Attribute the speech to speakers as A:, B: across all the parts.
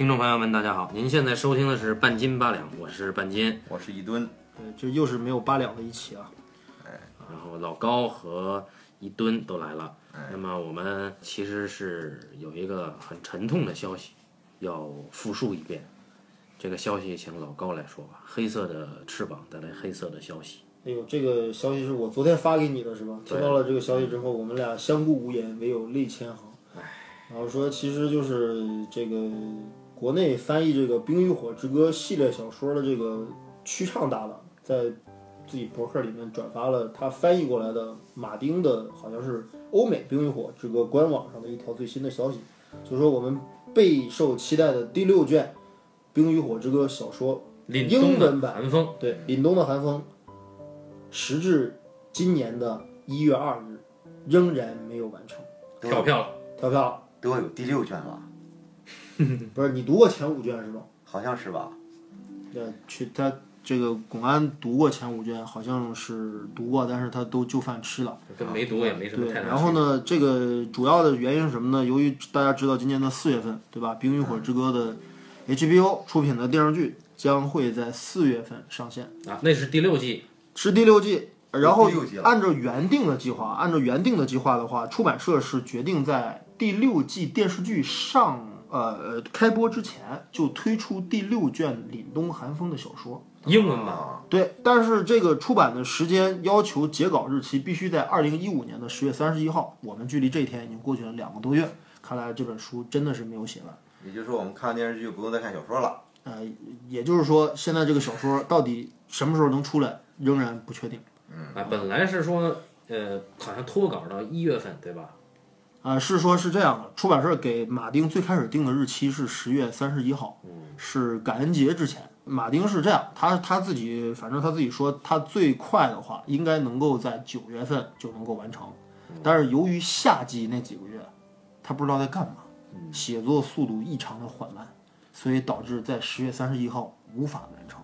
A: 听众朋友们，大家好，您现在收听的是半斤八两，我是半斤，
B: 我是一吨，
C: 对，这又是没有八两的一期啊。
A: 然后老高和一吨都来了。那么我们其实是有一个很沉痛的消息要复述一遍。这个消息请老高来说吧。黑色的翅膀带来黑色的消息。
C: 哎呦，这个消息是我昨天发给你的是吧？听到了这个消息之后，我们俩相顾无言，唯有泪千行。然后说，其实就是这个国内翻译这个《冰与火之歌》系列小说的这个曲畅大佬，在自己博客里面转发了他翻译过来的马丁的，好像是欧美《冰与火之歌》官网上的一条最新的消息，就是说我们备受期待的第六卷《冰与火之歌》小说英
A: 凛冬的
C: 文版。
A: 寒风，
C: 对，凛冬的寒风，时至今年的一月二日，仍然没有完成，
A: 跳票了。
C: 跳票了。
B: 都有第六卷了，
C: 不是你读过前五卷是吧？
B: 好像是吧？
C: 呃，去他这个巩安读过前五卷，好像是读过，但是他都就饭吃了。
A: 跟没读也没什么
C: 对，
A: 太大
C: 然后呢，这个主要的原因是什么呢？由于大家知道今年的四月份，对吧？《冰与火之歌》的 HBO 出品的电视剧将会在四月份上线。
A: 啊，那是第六季，
C: 是第六季，然后按照原定的计划，按照原定的计划的话，出版社是决定在第六季电视剧上呃开播之前就推出第六卷《凛冬寒风》的小说。
A: 英文版。
B: 啊，
C: 对，但是这个出版的时间要求截稿日期必须在二零一五年的十月三十一号，我们距离这一天已经过去了两个多月，看来这本书真的是没有写完。
B: 也就是说我们看电视剧就不用再看小说了。
C: 呃，也就是说，现在这个小说到底什么时候能出来，仍然不确定。
A: 啊，本来是说，呃，好像脱稿到一月份，对吧？
C: 啊、是说是这样的，出版社给马丁最开始定的日期是十月三十一号，是感恩节之前。马丁是这样，他他自己反正他自己说，他最快的话应该能够在九月份就能够完成，但是由于夏季那几个月，他不知道在干嘛，写作速度异常的缓慢，所以导致在十月三十一号无法完成。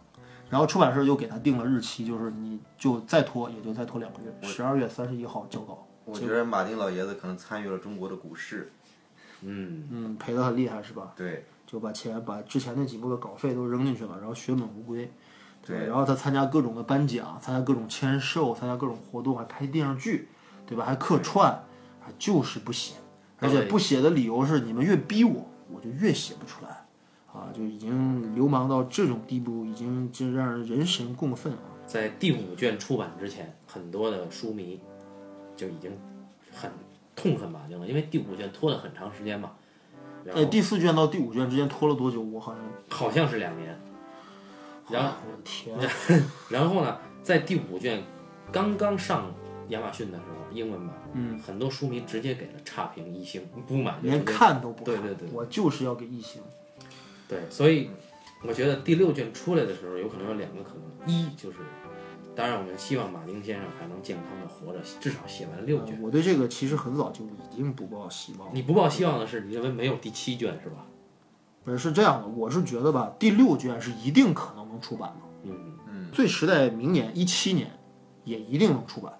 C: 然后出版社又给他定了日期，就是你就再拖也就再拖两个月，十二月三十一号交稿。
B: 我觉得马丁老爷子可能参与了中国的股市，
A: 嗯，
C: 嗯，赔得很厉害是吧？
B: 对，
C: 就把钱把之前那几部的稿费都扔进去了，然后血本无归。
B: 对
C: 然后他参加各种的颁奖，参加各种签售，参加各种活动，还拍电视剧，对吧？还客串，还就是不写，而且不写的理由是你们越逼我，我就越写不出来，啊，就已经流氓到这种地步，已经就让人人神共愤啊！
A: 在第五卷出版之前，很多的书迷就已经很痛恨马丁了，因为第五卷拖了很长时间嘛。然
C: 哎，
A: 后
C: 第四卷到第五卷之间拖了多久？我好像，
A: 好像是两年。然后，
C: 我的天，
A: 然后呢，在第五卷刚刚上亚马逊的时候，英文版，嗯，很多书迷直接给了差评一星，不满就
C: 连看都不看，
A: 对对对
C: 我就是要给一星。
A: 对，所以我觉得第六卷出来的时候，有可能有两个可能，一就是，当然我们希望马丁先生还能健康的活着，至少写完六卷。
C: 我对这个其实很早就已经不抱希望了。
A: 你不抱希望的是，你认为没有第七卷是吧？
C: 不是是这样的，我是觉得吧，第六卷是一定可能能出版的，
A: 嗯嗯，
C: 最迟在明年一七年也一定能出版。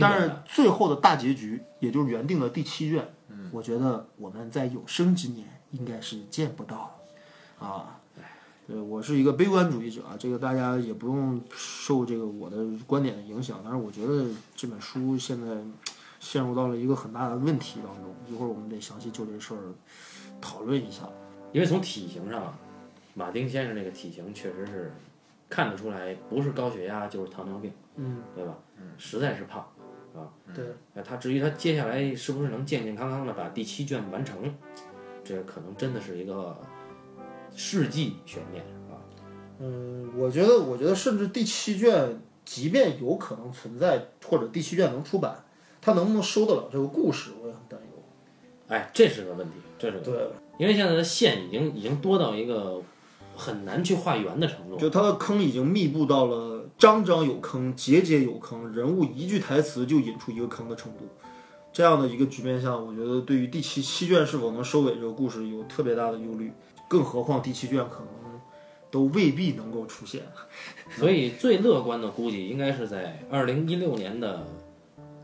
C: 但是最后的大结局，也就是原定的第七卷，我觉得我们在有生之年应该是见不到了啊。对，我是一个悲观主义者啊，这个大家也不用受这个我的观点的影响。但是我觉得这本书现在陷入到了一个很大的问题当中，一会儿我们得详细就这事儿讨论一下。
A: 因为从体型上，马丁先生这个体型确实是看得出来，不是高血压就是糖尿病，
C: 嗯，
A: 对吧？实在是胖。
C: 对。
A: 那他至于他接下来是不是能健健康康的把第七卷完成，这可能真的是一个世纪悬念啊。
C: 嗯，我觉得，我觉得甚至第七卷，即便有可能存在，或者第七卷能出版，它能不能收得了这个故事，我也很担忧。
A: 哎，这是个问题，这是个
C: 对，
A: 因为现在的线已经已经多到一个很难去画圆的程度。
C: 就它的坑已经密布到了章章有坑、节节有坑，人物一句台词就引出一个坑的程度。这样的一个局面下，我觉得对于第七七卷是否能收尾这个故事有特别大的忧虑，更何况第七卷可能都未必能够出现。
A: 所以最乐观的估计应该是在二零一六年的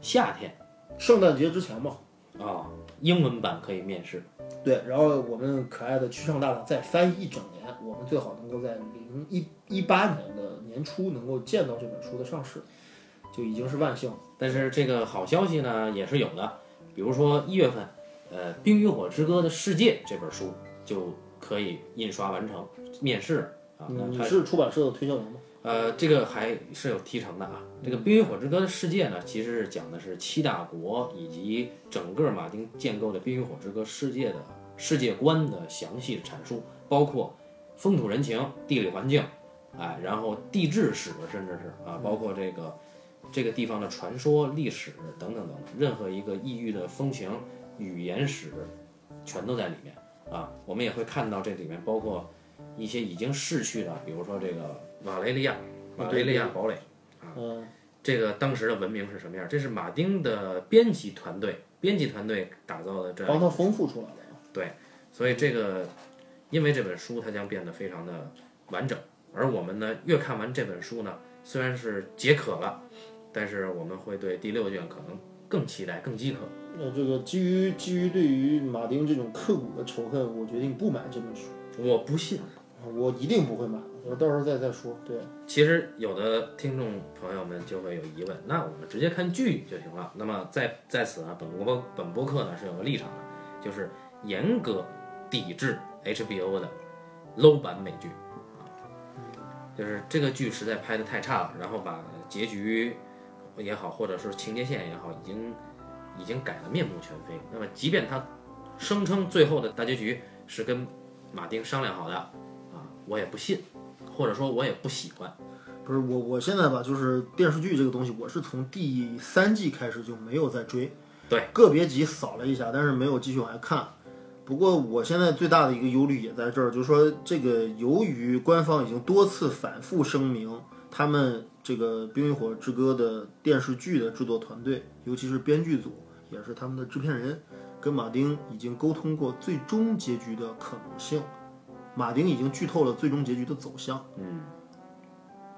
A: 夏天
C: 圣诞节之前吧，
A: 啊，英文版可以面世。
C: 对，然后我们可爱的曲上大大再翻译一整年，我们最好能够在零一一八年的年初能够见到这本书的上市，就已经是万幸了。
A: 但是这个好消息呢也是有的，比如说一月份，呃，《冰与火之歌的世界》这本书就可以印刷完成面试啊。
C: 你
A: 它
C: 是出版社的推销员吗？
A: 呃，这个还是有提成的啊。这个《冰与火之歌的世界》呢，其实是讲的是七大国以及整个马丁建构的《冰与火之歌世界》的世界观的详细的阐述，包括风土人情、地理环境，哎，然后地质史，甚至是啊，包括这个这个地方的传说、历史等等等等，任何一个异域的风情、语言史，全都在里面啊。我们也会看到这里面包括一些已经逝去的，比如说这个瓦雷利亚。瓦雷利亚堡垒，
C: 嗯，
A: 这个当时的文明是什么样？这是马丁的编辑团队，编辑团队打造的这样
C: 帮他丰富出来的。
A: 对，所以这个因为这本书它将变得非常的完整，而我们呢越看完这本书呢，虽然是解渴了，但是我们会对第六卷可能更期待、更饥渴。
C: 那这个基于基于对于马丁这种刻骨的仇恨，我决定不买这本书，
A: 我不信。
C: 我一定不会买，我到时候再再说。对，
A: 其实有的听众朋友们就会有疑问，那我们直接看剧就行了。那么在在此啊，本播本播客呢是有个立场的，就是严格抵制 HBO 的 low 版美剧，就是这个剧实在拍的太差了，然后把结局也好，或者是情节线也好，已经已经改得面目全非。那么即便他声称最后的大结局是跟马丁商量好的啊，我也不信，或者说我也不喜欢。
C: 不是我我现在吧，就是电视剧这个东西，我是从第三季开始就没有再追，
A: 对，
C: 个别集扫了一下，但是没有继续往下看。不过我现在最大的一个忧虑也在这儿，就是说这个由于官方已经多次反复声明，他们这个《冰与火之歌》的电视剧的制作团队，尤其是编剧组，也是他们的制片人，跟马丁已经沟通过最终结局的可能性。马丁已经剧透了最终结局的走向，
A: 嗯，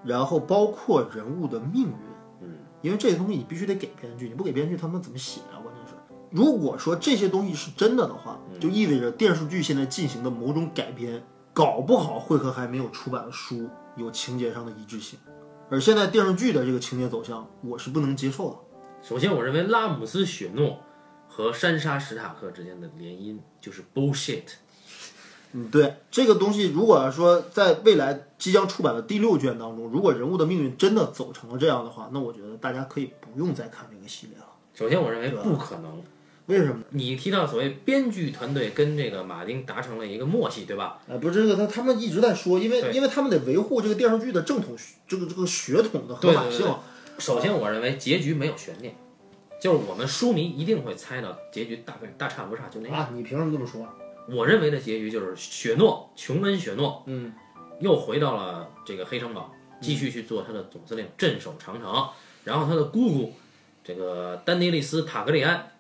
C: 然后包括人物的命运，
A: 嗯，
C: 因为这些东西你必须得给编剧，你不给编剧，他们怎么写啊？关键是，如果说这些东西是真的的话，就意味着电视剧现在进行的某种改编，搞不好会和还没有出版的书有情节上的一致性，而现在电视剧的这个情节走向，我是不能接受的。
A: 首先，我认为拉姆斯雪诺和珊莎史塔克之间的联姻就是 bullshit。
C: 嗯，对这个东西，如果说在未来即将出版的第六卷当中，如果人物的命运真的走成了这样的话，那我觉得大家可以不用再看这个系列了。
A: 首先，我认为不可能。
C: 为什么呢？
A: 你提到所谓编剧团队跟这个马丁达成了一个默契，对吧？
C: 哎，不是这个，他他们一直在说，因为因为他们得维护这个电视剧的正统这个这个血统的合法性。
A: 对对对首先，我认为结局没有悬念，就是我们书迷一定会猜到结局大概大差不差，就那样。
C: 啊，你凭什么这么说？
A: 我认为的结局就是雪诺琼恩雪诺
C: 嗯，
A: 又回到了这个黑城堡，继续去做他的总司令，镇守长城。然后他的姑姑这个丹尼利斯塔格里安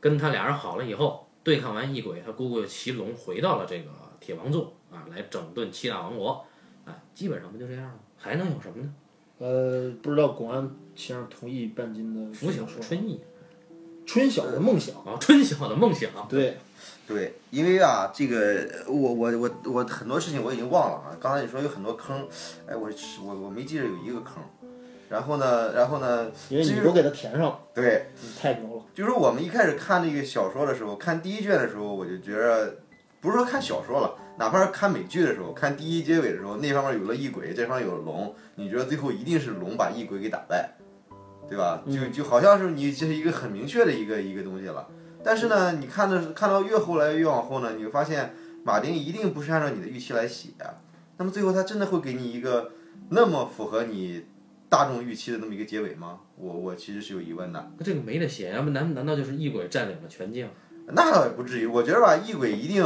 A: 跟他俩人好了以后，对抗完异鬼，他姑姑又骑龙回到了这个铁王座啊，来整顿七大王国。啊，基本上不就这样吗？还能有什么呢？
C: 呃，不知道广安先生同意半斤的
A: 拂晓
C: 说
A: 春意
C: 春晓的梦想。
A: 啊，春晓的梦想。
C: 对，
B: 对，因为啊，这个我我我我很多事情我已经忘了啊。刚才你说有很多坑，哎，我我我没记着有一个坑。然后呢，然后呢，
C: 因为你都给他填上了，
B: 对，
C: 你太牛了。
B: 就是我们一开始看那个小说的时候，看第一卷的时候，我就觉着，不是说看小说了，哪怕是看美剧的时候，看第一结尾的时候，那方面有了异鬼，这方面有了龙，你觉得最后一定是龙把异鬼给打败，对吧？就就好像是你这是一个很明确的一个一个东西了。但是呢，你看的看到越后来越往后呢，你会发现马丁一定不是按照你的预期来写，那么最后他真的会给你一个那么符合你大众预期的那么一个结尾吗？我我其实是有疑问的。
A: 那这个没得写，要不难难道就是异鬼占领了全境？
B: 那倒也不至于，我觉得吧，异鬼一定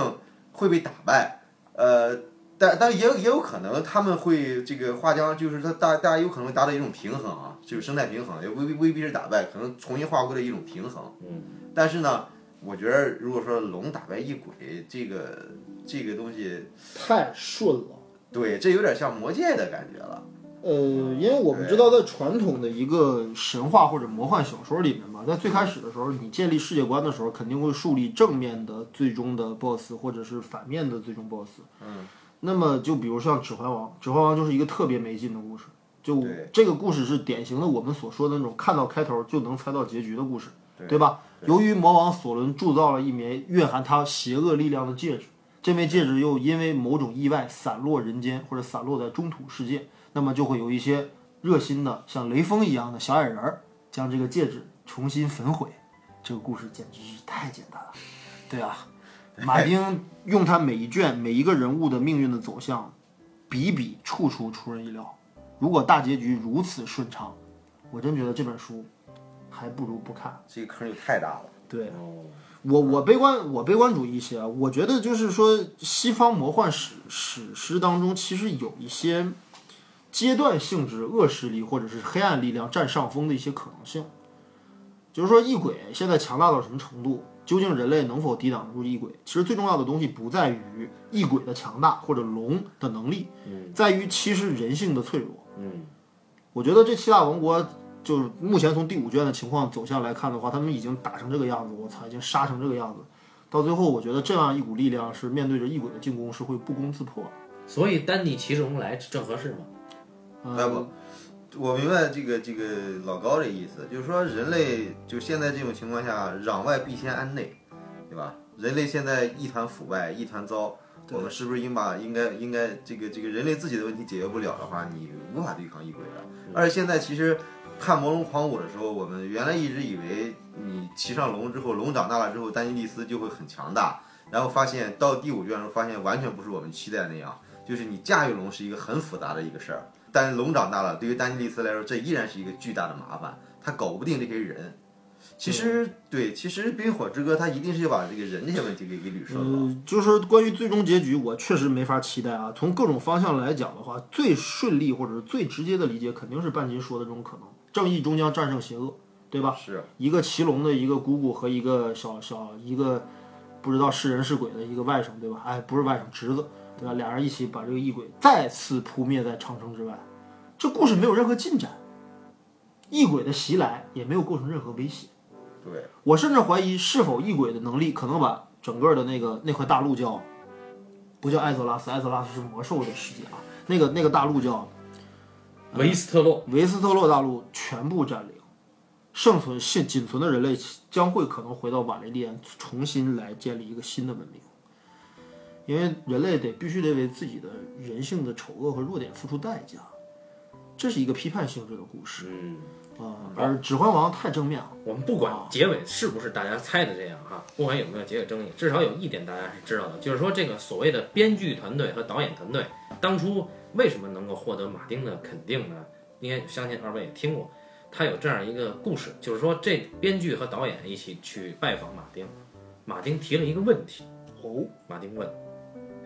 B: 会被打败，呃，但但也有也有可能他们会这个画江，就是他大大家有可能会达到一种平衡啊，就是生态平衡，也未必未必是打败，可能重新划归了一种平衡。
A: 嗯，
B: 但是呢，我觉得如果说龙打败异鬼，这个这个东西，
C: 太顺了。
B: 对，这有点像魔戒的感觉了。
C: 呃，因为我们知道，在传统的一个神话或者魔幻小说里面嘛，在最开始的时候，你建立世界观的时候，肯定会树立正面的最终的 BOSS，或者是反面的最终 BOSS。
B: 嗯，
C: 那么就比如像《指环王》，《指环王》就是一个特别没劲的故事。就这个故事是典型的我们所说的那种看到开头就能猜到结局的故事，
B: 对
C: 对吧？由于魔王索伦铸造了一枚蕴含他邪恶力量的戒指，这枚戒指又因为某种意外散落人间或者散落在中土世界，那么就会有一些热心的像雷锋一样的小矮人儿将这个戒指重新焚毁。这个故事简直是太简单了，对啊，马丁用他每一卷每一个人物的命运的走向，比比处处出人意料。如果大结局如此顺畅，我真觉得这本书还不如不看。
B: 这个坑就太大了。
C: 对
A: 哦，
C: 我，我悲观，我悲观主义一些啊。我觉得就是说，西方魔幻史史诗当中，其实有一些阶段性质恶势力或者是黑暗力量占上风的一些可能性。就是说，异鬼现在强大到什么程度？究竟人类能否抵挡住异鬼？其实最重要的东西不在于异鬼的强大或者龙的能力，在于其实人性的脆弱。
A: 嗯，
C: 我觉得这七大王国，就是目前从第五卷的情况走向来看的话，他们已经打成这个样子，我操，已经杀成这个样子。到最后，我觉得这样一股力量是面对着异鬼的进攻是会不攻自破。
A: 所以丹尼骑士红来正合适吗？
B: 哎不，我明白这个这个老高的意思，就是说人类就现在这种情况下，攘外必先安内，对吧？人类现在一团腐败，一团糟，我们是不是应把应该应该这个这个人类自己的问题解决不了的话，你无法对抗异鬼的。而且现在其实看魔龙狂舞的时候，我们原来一直以为你骑上龙之后，龙长大了之后，丹尼利斯就会很强大，然后发现到第五卷的时候，发现完全不是我们期待的那样，就是你驾驭龙是一个很复杂的一个事儿。但是龙长大了，对于丹尼利斯来说，这依然是一个巨大的麻烦，他搞不定这些人。其实，对，其实《冰与火之歌》它一定是要把这个人这些问题给给捋顺了。
C: 嗯，就是关于最终结局，我确实没法期待啊。从各种方向来讲的话，最顺利或者是最直接的理解，肯定是半斤说的这种可能：正义终将战胜邪恶，对吧？
B: 是，
C: 一个骑龙的一个姑姑和一个小小一个不知道是人是鬼的一个外甥，对吧？哎，不是外甥，侄子，对吧？俩人一起把这个异鬼再次扑灭在长城之外。这故事没有任何进展，异鬼的袭来也没有构成任何威胁。
B: 对，
C: 我甚至怀疑是否异鬼的能力可能把整个的那个那块大陆叫不叫艾泽拉斯，艾泽拉斯是魔兽的世界啊，那个那个大陆叫
A: 维斯特洛，
C: 维斯特洛大陆全部占领，剩存现仅存的人类将会可能回到瓦雷利安，重新来建立一个新的文明，因为人类得必须得为自己的人性的丑恶和弱点付出代价，这是一个批判性质的故事
A: 嗯，
C: 啊、而《指环王》太正面了。
A: 我们不管结尾是不是大家猜的这样哈，不管有没有结尾争议，至少有一点大家是知道的，就是说这个所谓的编剧团队和导演团队当初为什么能够获得马丁的肯定呢？应该相信二位也听过，他有这样一个故事，就是说这编剧和导演一起去拜访马丁，马丁提了一个问题，
C: 哦，
A: 马丁问：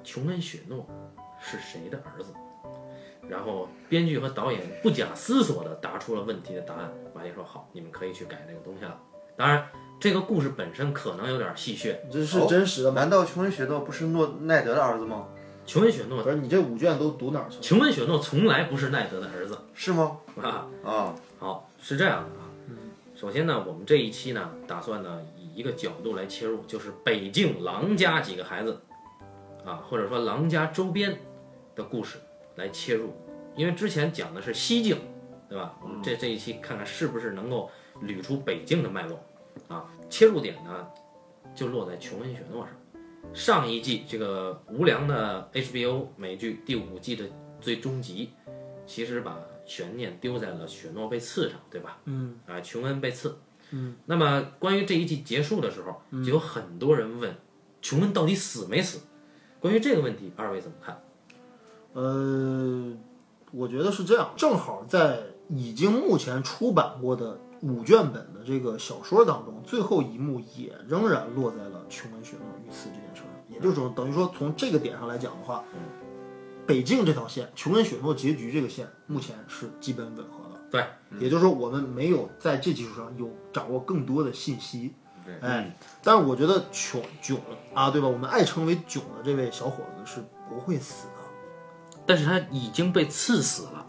A: 琼恩·雪诺是谁的儿子？然后编剧和导演不假思索地答出了问题的答案。马爷说：“好，你们可以去改这个东西了。”当然，这个故事本身可能有点戏谑。
C: 这是真实的吗？
B: 难道琼恩·雪诺不是诺奈德的儿子吗？
A: 琼恩·雪诺，
C: 不是你这五卷都读哪儿去了？
A: 琼恩·雪诺从来不是奈德的儿子
B: 是吗？
A: 啊。
B: 啊，
A: 好，是这样的啊。首先呢，我们这一期呢，打算呢以一个角度来切入，就是北境狼家几个孩子，啊，或者说狼家周边的故事来切入。因为之前讲的是西境，对吧？我们这这一期看看是不是能够捋出北境的脉络，啊，切入点呢就落在琼恩·雪诺上。上一季这个无良的 HBO 美剧第五季的最终集，其实把悬念丢在了雪诺被刺上，对吧？
C: 嗯
A: 啊，琼恩被刺。
C: 嗯，
A: 那么关于这一季结束的时候，就有很多人问，琼恩到底死没死？关于这个问题，二位怎么看？
C: 呃，我觉得是这样，正好在已经目前出版过的五卷本的这个小说当中，最后一幕也仍然落在了琼恩·雪诺遇刺这件事上。也就是说，等于说从这个点上来讲的话，北境这条线，琼恩·雪诺结局这个线，目前是基本吻合的。
A: 对，
C: 也就是说，我们没有在这基础上有掌握更多的信息。
B: 对
C: 哎，但是我觉得囧囧啊，对吧？我们爱称为囧的这位小伙子是不会死的。
A: 但是他已经被刺死了。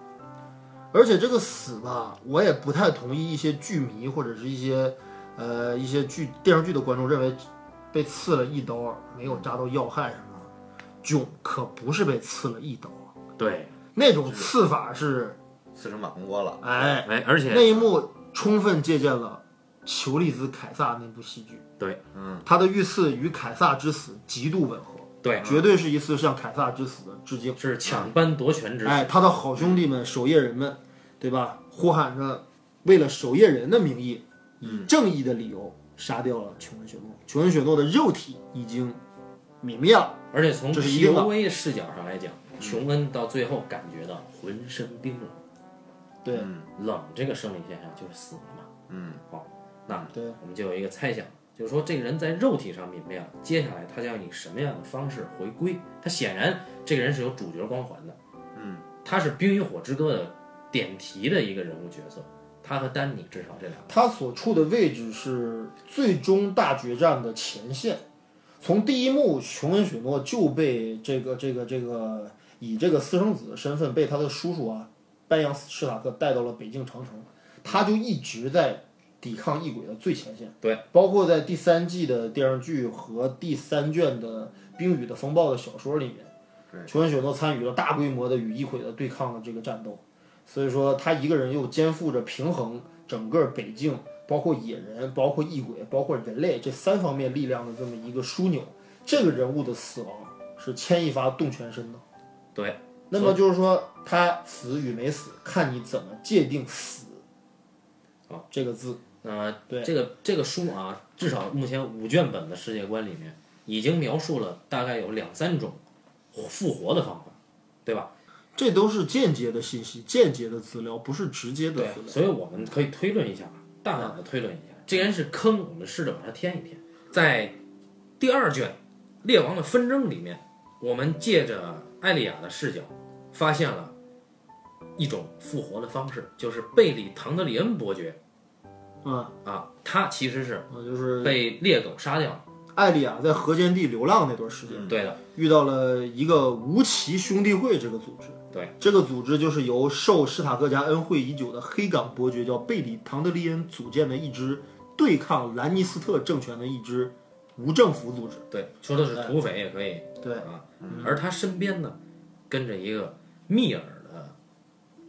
C: 而且这个死吧，我也不太同意一些剧迷或者是一些呃一些剧电视剧的观众认为被刺了一刀没有扎到要害什么的。囧可不是被刺了一刀，
A: 对，
C: 那种刺法是
B: 刺成马蜂窝了。
C: 哎，
A: 哎，而且
C: 那一幕充分借鉴了裘利兹凯撒那部戏剧。
A: 对，
B: 嗯，
C: 他的遇刺与凯撒之死极度吻合，
A: 对
C: 绝对是一次向凯撒之死的致敬。
A: 是抢班夺权之
C: 哎，他的好兄弟们、守夜人们，对吧？呼喊着为了守夜人的名义，以正义的理由杀掉了琼恩·雪诺。琼恩·雪诺的肉体已经泯灭了。
A: 而且从
C: 这是一定的
A: POV 视角上来讲，琼恩到最后感觉到浑身冰冷，
C: 对
B: 嗯
A: 冷这个生理现象就是死了嘛。
B: 嗯，
A: 好，那
C: 对，
A: 我们就有一个猜想，就是说这个人在肉体上泯灭了，接下来他将以什么样的方式回归？他显然这个人是有主角光环的，
B: 嗯，
A: 他是《冰与火之歌》的点题的一个人物角色，他和丹尼至少这两个，
C: 他所处的位置是最终大决战的前线。从第一幕，琼恩·雪诺就被这个这个这个以这个私生子的身份被他的叔叔啊班扬史塔克带到了北境长城，他就一直在抵抗异鬼的最前线。
A: 对，
C: 包括在第三季的电视剧和第三卷的《冰雨的风暴》的小说里面，
B: 对
C: 琼恩·雪都参与了大规模的与异鬼的对抗的这个战斗。所以说，他一个人又肩负着平衡整个北境，包括野人、包括异鬼、包括人类这三方面力量的这么一个枢纽。这个人物的死亡是牵一发动全身的。
A: 对，
C: 那么就是说，他死与没死，看你怎么界定“死”
A: 啊
C: 这个字。
A: 呃，
C: 对
A: 这个这个书啊，至少目前五卷本的世界观里面，已经描述了大概有两三种复活的方法，对吧？
C: 这都是间接的信息、间接的资料，不是直接的资，料。
A: 所以我们可以推论一下，大胆的推论一下，既然是坑，我们试着把它填一填。在第二卷《列王的纷争》里面，我们借着艾莉亚的视角，发现了一种复活的方式，就是贝里唐德里恩伯爵
C: 嗯，
A: 啊，他其实是
C: 啊，就是
A: 被猎狗杀掉了。
C: 艾丽亚在河间地流浪那段时间，
A: 对的，
C: 遇到了一个无奇兄弟会这个组织。
A: 对，
C: 这个组织就是由受史塔克家恩惠已久的黑港伯爵叫贝里唐德利恩组建的一支对抗兰尼斯特政权的一支无政府组织。
A: 对，说的是土匪也可以
C: 对，
A: 啊。而他身边呢，跟着一个密尔的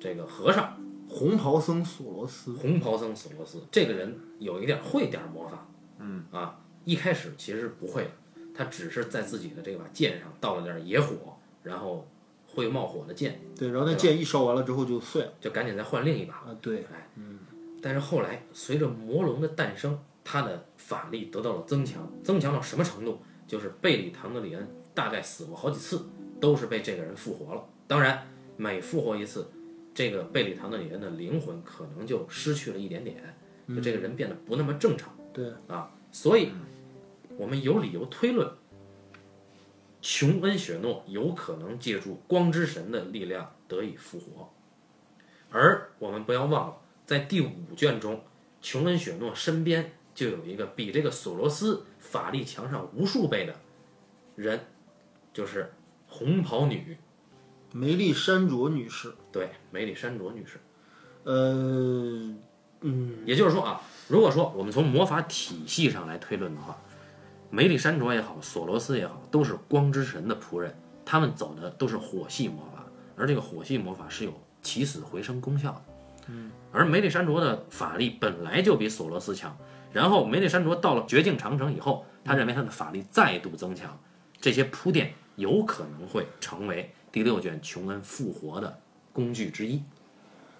A: 这个和尚，
C: 红袍僧索罗斯。
A: 红袍僧索罗斯这个人有一点会点魔法，嗯啊，一开始其实不会的，他只是在自己的这把剑上倒了点野火，然后会冒火的剑，
C: 对，然后那剑一烧完了之后就碎了。
A: 就赶紧再换另一把。
C: 啊，对，嗯
A: 但是后来随着魔龙的诞生，他的法力得到了增强，增强到什么程度？就是贝里唐德里恩大概死过好几次，都是被这个人复活了。当然，每复活一次，这个贝里唐顿里人的灵魂可能就失去了一点点，就这个人变得不那么正常。
C: 对
A: 啊，所以我们有理由推论，琼恩·雪诺有可能借助光之神的力量得以复活。而我们不要忘了，在第五卷中，琼恩·雪诺身边就有一个比这个索罗斯法力强上无数倍的人，就是红袍女，
C: 梅丽珊卓女士。
A: 对，梅丽珊卓女士。
C: 呃，嗯，
A: 也就是说啊，如果说我们从魔法体系上来推论的话，梅丽珊卓也好，索罗斯也好，都是光之神的仆人，他们走的都是火系魔法，而这个火系魔法是有起死回生功效的。嗯，而梅丽珊卓的法力本来就比索罗斯强，然后梅丽珊卓到了绝境长城以后，他认为他的法力再度增强，这些铺垫有可能会成为第六卷琼恩复活的工具之一。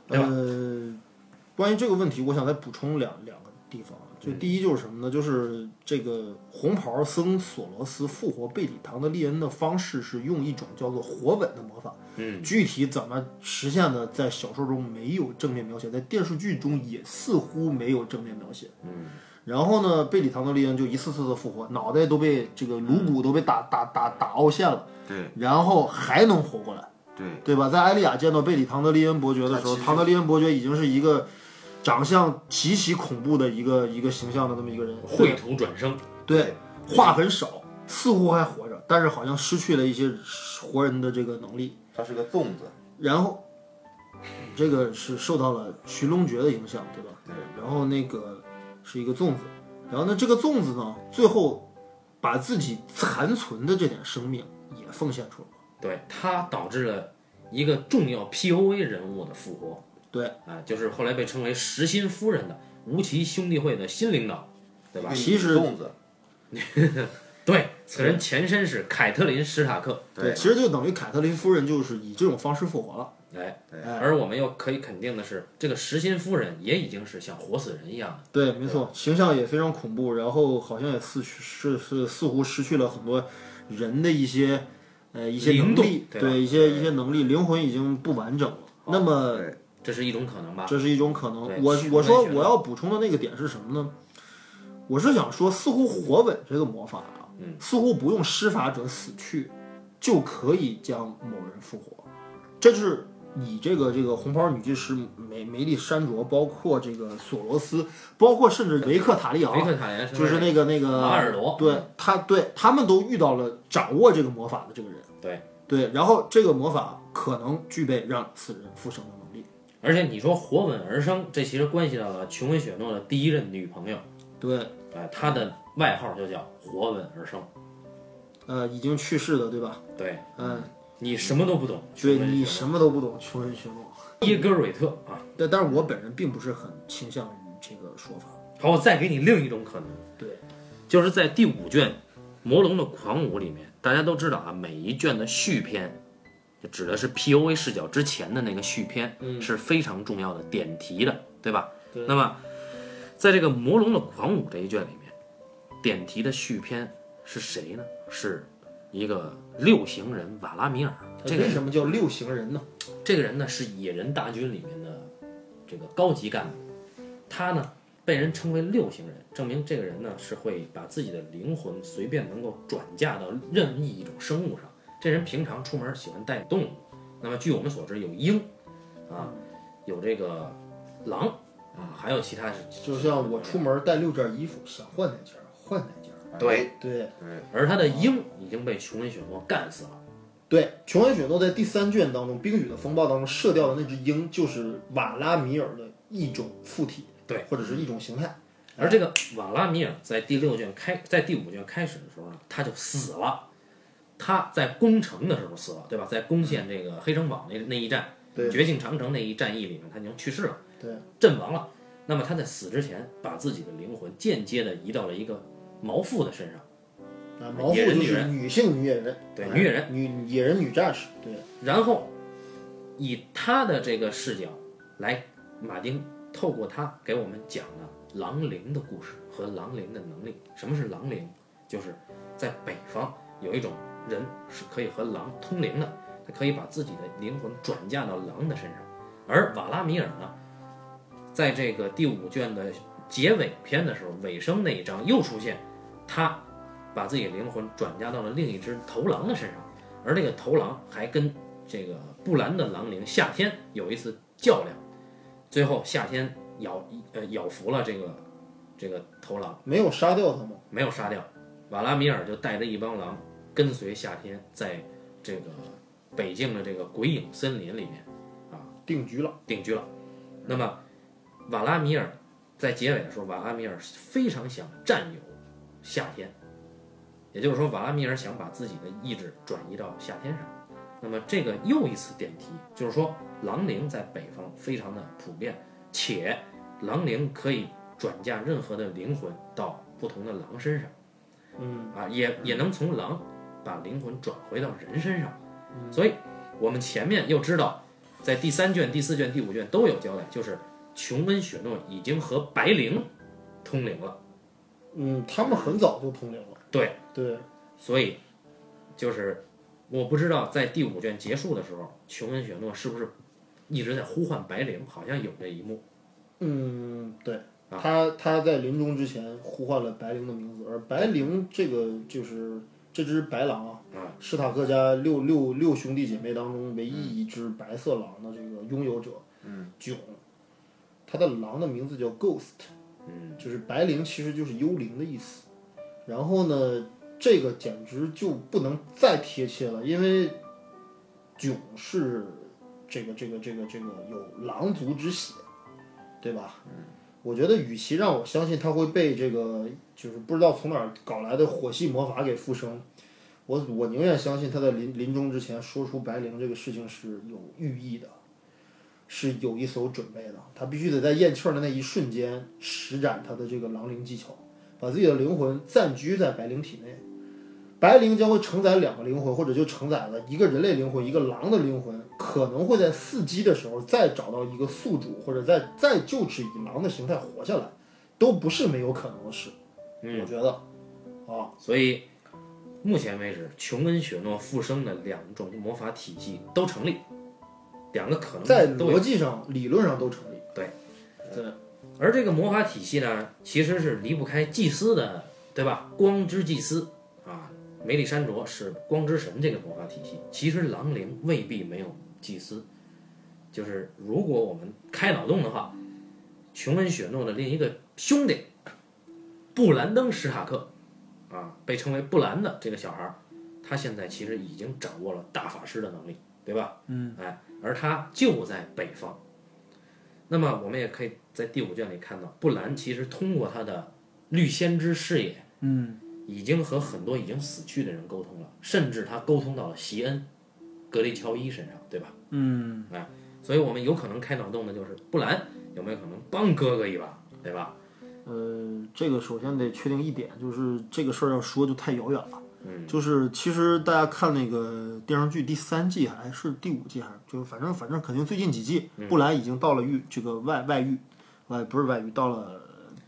A: 对吧
C: 呃，关于这个问题，我想再补充两两个地方。啊就第一就是什么呢？就是这个红袍僧索罗斯复活贝里唐的利恩的方式是用一种叫做活吻的魔法。
A: 嗯，
C: 具体怎么实现的，在小说中没有正面描写，在电视剧中也似乎没有正面描写。
A: 嗯，
C: 然后呢，贝里唐德利恩就一次次的复活，脑袋都被这个颅骨都被打打打打凹陷了，
B: 对
C: 然后还能活过来。
B: 对，
C: 对吧？在艾莉亚见到贝里唐德利恩伯爵的时候，唐德利恩伯爵已经是一个长相极其恐怖的一个一个形象的这么一个人，
A: 秽土转生。
C: 对，话很少，似乎还活着，但是好像失去了一些活人的这个能力。
B: 他是个粽子，
C: 然后，这个是受到了寻龙诀的影响，对吧？
B: 对。
C: 然后那个是一个粽子，然后呢，这个粽子呢，最后把自己残存的这点生命也奉献出了。
A: 对，它导致了一个重要 POA 人物的复活。
C: 对，
A: 啊，就是后来被称为实心夫人的吴奇兄弟会的新领导，对吧？
C: 其实
B: 粽子，
A: 对，此人前身是凯特琳·史塔克。
C: 对，其实就等于凯特琳夫人就是以这种方式复活了。
A: 哎，
B: 对
A: 而我们又可以肯定的是，这个实心夫人也已经是像活死人一样的。
C: 对，没错，形象也非常恐怖，然后好像也似去是是似乎失去了很多人的一些呃一些能
A: 灵动
C: 力，
A: 对
C: 对一些一些能力，灵魂已经不完整了。那么，
A: 这是一种可能吧？
C: 这是一种可能。我我说我要补充的那个点是什么呢？我是想说，似乎火吻这个魔法啊，
A: 嗯
C: 似乎不用施法者死去就可以将某人复活，这就是以这个这个红袍女祭司梅梅丽珊卓，包括这个索罗斯，包括甚至维克塔利昂，
A: 维克塔连
C: 就是那个那个
A: 马尔罗
C: 对他对他们都遇到了掌握这个魔法的这个人，
A: 对。
C: 对，然后这个魔法可能具备让死人复生的能力，
A: 而且你说活吻而生，这其实关系到了琼恩·雪诺的第一任女朋友，
C: 对，
A: 哎，她的外号就叫活吻而生。
C: 呃，已经去世的，对吧？
A: 对。
C: 嗯，
A: 你什么都不懂，
C: 对你什么都不懂，穷人学诺。
A: 诺伊戈瑞特啊。
C: 但但是我本人并不是很倾向于这个说法。
A: 好，我再给你另一种可能，
C: 对，
A: 就是在第五卷《魔龙的狂舞》里面，大家都知道啊，每一卷的续篇，就指的是 POA 视角之前的那个续篇，
C: 嗯
A: 是非常重要的点题的，对吧？
C: 对
A: 那么，在这个《魔龙的狂舞》这一卷里面，点题的续篇是谁呢？是一个六行人瓦拉米尔。这个
C: 为什么叫六行人呢？
A: 这个人呢是野人大军里面的这个高级干部，他呢被人称为六行人，证明这个人呢是会把自己的灵魂随便能够转嫁到任意一种生物上。这人平常出门喜欢带动物，那么据我们所知有鹰，啊，有这个狼，啊，还有其他是，
C: 就像我出门带六件衣服，想换哪件换哪件。
A: 对，
C: 对
A: 而他的鹰已经被琼恩·雪诺干死了。
C: 对，琼恩·雪诺在第三卷当中《冰雨的风暴》当中射掉的那只鹰，就是瓦拉米尔的一种附体，
A: 对，
C: 或者是一种形态。
A: 而这个瓦拉米尔在第六卷开，在第五卷开始的时候呢，他就死了。他在攻城的时候死了，对吧？在攻陷这个黑城堡那那一战，
C: 对
A: 绝境长城那一战役里面，他已经去世了，
C: 对，
A: 阵亡了。那么他在死之前，把自己的灵魂间接的移到了一个毛妇的身上，
C: 啊，毛父就是
A: 女
C: 性女野人，
A: 对
C: 哎
A: 女野人，
C: 女野人女战士，对，
A: 然后以他的这个视角来，马丁透过他给我们讲了狼灵的故事和狼灵的能力。什么是狼灵？就是在北方有一种人是可以和狼通灵的，他可以把自己的灵魂转嫁到狼的身上。而瓦拉米尔呢，在这个第五卷的结尾篇的时候，尾声那一章又出现，他把自己灵魂转嫁到了另一只头狼的身上，而那个头狼还跟这个布兰的狼灵夏天有一次较量，最后夏天咬呃咬服了这个这个头狼，
C: 没有杀掉他吗？
A: 没有杀掉，瓦拉米尔就带着一帮狼跟随夏天在这个北境的这个鬼影森林里面啊
C: 定居了。
A: 定居了。那么瓦拉米尔在结尾的时候，瓦拉米尔非常想占有夏天，也就是说，瓦拉米尔想把自己的意志转移到夏天上。那么这个又一次点题，就是说狼灵在北方非常的普遍，且狼灵可以转嫁任何的灵魂到不同的狼身上，
C: 嗯，
A: 啊，也也能从狼把灵魂转回到人身上。所以我们前面又知道，在第三卷、第四卷、第五卷都有交代，就是琼恩·雪诺已经和白灵通灵了。
C: 嗯，他们很早就通灵了。
A: 对。
C: 对，
A: 所以就是我不知道在第五卷结束的时候，琼恩·雪诺是不是一直在呼唤白灵，好像有这一幕。
C: 嗯，对，
A: 啊。
C: 他他在临终之前呼唤了白灵的名字，而白灵这个就是这只白狼啊，
A: 啊。
C: 史塔克家六六六兄弟姐妹当中唯一一只白色狼的这个拥有者，
B: 嗯，
C: 囧，他的狼的名字叫 Ghost，
A: 嗯，
C: 就是白灵其实就是幽灵的意思。然后呢，这个简直就不能再贴切了，因为囧是这个这个这个这个有狼族之血，对吧？嗯，我觉得与其让我相信他会被这个就是不知道从哪儿搞来的火系魔法给附身，我我宁愿相信他在临临终之前说出白灵这个事情是有寓意的，是有一手准备的。他必须得在咽气儿的那一瞬间施展他的这个狼灵技巧，把自己的灵魂暂居在白灵体内。白灵将会承载两个灵魂，或者就承载了一个人类灵魂，一个狼的灵魂，可能会在伺机的时候再找到一个宿主，或者再再就此以狼的形态活下来，都不是没有可能的事。我觉得，啊，
A: 所以目前为止，琼恩雪诺复生的两种魔法体系都成立，两个可能
C: 在逻辑上、理论上都成立。
A: 对，
C: 对，
A: 而这个魔法体系呢，其实是离不开祭司的，对吧？光之祭司啊，梅里山卓是光之神这个魔法体系。其实狼灵未必没有祭司，就是如果我们开脑洞的话，琼恩雪诺的另一个兄弟布兰登史塔克啊，被称为布兰的这个小孩儿，他现在其实已经掌握了大法师的能力，对吧？嗯，哎，而他就在北方。那么我们也可以在第五卷里看到，布兰其实通过他的绿先知视野，嗯，已经和很多已经死去的人沟通了，甚至他沟通到了席恩、格雷乔伊身上，对吧？嗯，哎，所以我们有可能开脑洞的就是布兰有没有可能帮哥哥一把，对吧？
C: 呃，这个首先得确定一点，就是这个事儿要说就太遥远了。嗯，就是其实大家看那个电视剧第三季还是第五季，还是就是反正反正肯定最近几季，布兰已经到了狱这个外外域，外不是外域，到了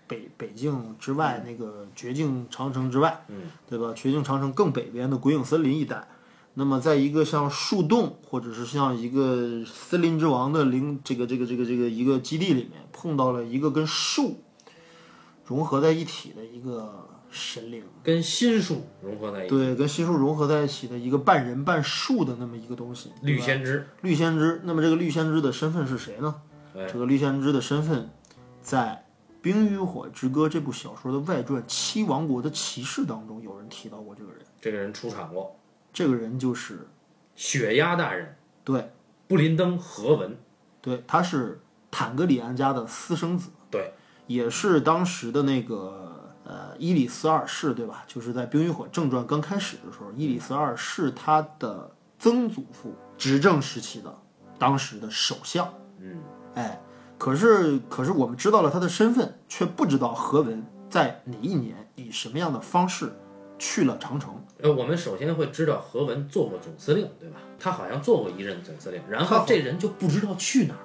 C: 北北境之外那个绝境长城之外，嗯，对吧？绝境长城更北边的鬼影森林一带。那么，在一个像树洞，或者是像一个森林之王的灵这个这个这个这个一个基地里面，碰到了一个跟树融合在一起的一个神灵，
A: 跟心术融合在一起，
C: 对，跟心术融合在一起的一个半人半树的那么一个东西，
A: 绿先知，
C: 绿先知。那么这个绿先知的身份是谁呢？这个绿先知的身份，在《冰与火之歌》这部小说的外传《七王国的骑士》当中，有人提到过这个人。
A: 这个人出场过，
C: 这个人就是
A: 雪鸦大人，
C: 对，
A: 布林登·何文，
C: 对，他是坦格里安家的私生子，
A: 对，
C: 也是当时的那个呃伊里斯二世，对吧？就是在《冰与火正传》刚开始的时候，伊里斯二世他的曾祖父执政时期的当时的首相，
A: 嗯，
C: 哎，可是可是我们知道了他的身份，却不知道何文在哪一年以什么样的方式去了长城。
A: 呃，我们首先会知道何文做过总司令，对吧？他好像做过一任总司令，然后这人就不知道去哪儿。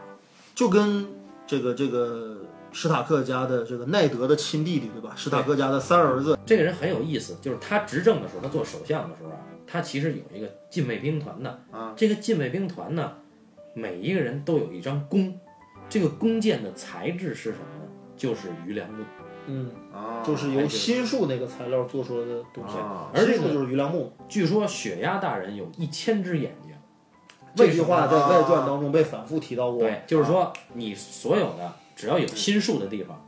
C: 就跟这个这个史塔克家的这个奈德的亲弟弟，对吧？史塔克家的三儿子，
A: 这个人很有意思，就是他执政的时候，他做首相的时候啊，他其实有一个禁卫兵团的
B: 啊。
A: 这个禁卫兵团呢，每一个人都有一张弓，这个弓箭的材质是什么呢？就是榆梁木。
C: 嗯，
B: 啊，
C: 就是由新树那个材料做出来的东西，
B: 啊
A: 而这个
C: 就是榆梁木。
A: 据说雪鸦大人有一千只眼睛，
C: 这句话在
B: 啊
C: 外传当中被反复提到过。
A: 对，就是说你所有的只要有心术的地方，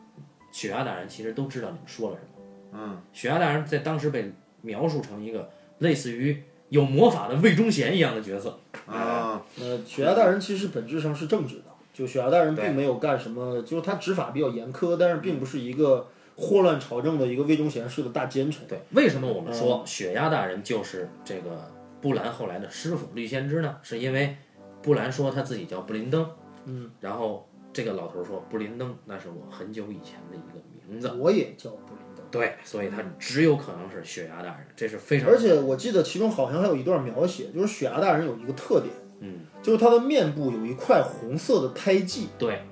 A: 雪鸦大人其实都知道你们说了什么。
B: 嗯，
A: 雪鸦大人在当时被描述成一个类似于有魔法的魏忠贤一样的角色。
B: 啊，
C: 呃，雪鸦大人其实本质上是正直的，就雪鸦大人并没有干什么，就是他执法比较严苛，但是并不是一个祸乱朝政的一个魏忠贤式的大奸臣。
A: 对，为什么我们说雪鸦大人就是这个布兰后来的师傅绿先知呢？是因为布兰说他自己叫布林登，嗯，然后这个老头说布林登那是我很久以前的一个名字，
C: 我也叫布林登。
A: 对，所以他只有可能是雪牙大人，这是非常
C: 而且我记得其中好像还有一段描写，就是雪牙大人有一个特点，
A: 嗯，
C: 就是他的面部有一块红色的胎记，
A: 对，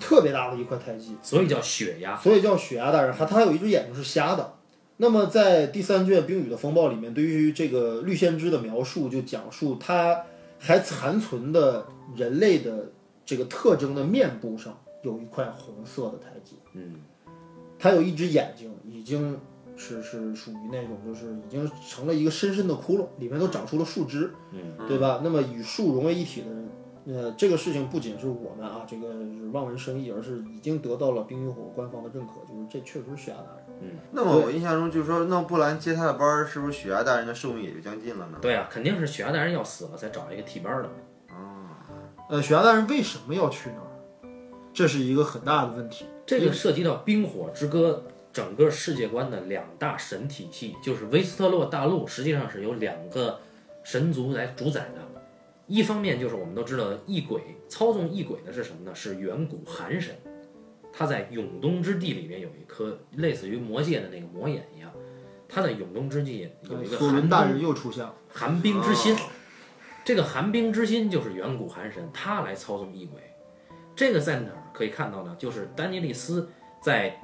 C: 特别大的一块胎记，
A: 所以叫雪鸦。
C: 所以叫雪鸦大人。还他还有一只眼睛是瞎的。那么在第三卷《冰雨的风暴》里面，对于这个绿先知的描述就讲述他还残存的人类的这个特征的面部上有一块红色的胎记，
A: 嗯，
C: 他有一只眼睛已经是是属于那种就是已经成了一个深深的窟窿，里面都长出了树枝，
A: 嗯，
C: 对吧？那么与树融为一体的人。呃，这个事情不仅是我们啊，这个是望文生义，而是已经得到了冰与火官方的认可，就是这确实是雪鸦大人。
B: 嗯那么我印象中就是说，那布兰接他的班儿，是不是雪鸦大人的寿命也就将近了呢？
A: 对啊，肯定是雪鸦大人要死了才找一个替班的。
C: 呃，雪茄大人为什么要去那儿？这是一个很大的问题。
A: 这个涉及到《冰火之歌》整个世界观的两大神体系，就是维斯特洛大陆实际上是由两个神族来主宰的。一方面就是我们都知道，异鬼操纵异鬼的是什么呢？是远古寒神，他在永冬之地里面有一颗类似于魔界的那个魔眼一样，他在永冬之地有一个
C: 索伦
A: 寒冰
C: 大人又出现了。
A: 寒冰之心。这个寒冰之心就是远古寒神，他来操纵异鬼。这个在哪儿可以看到呢？就是丹尼利斯在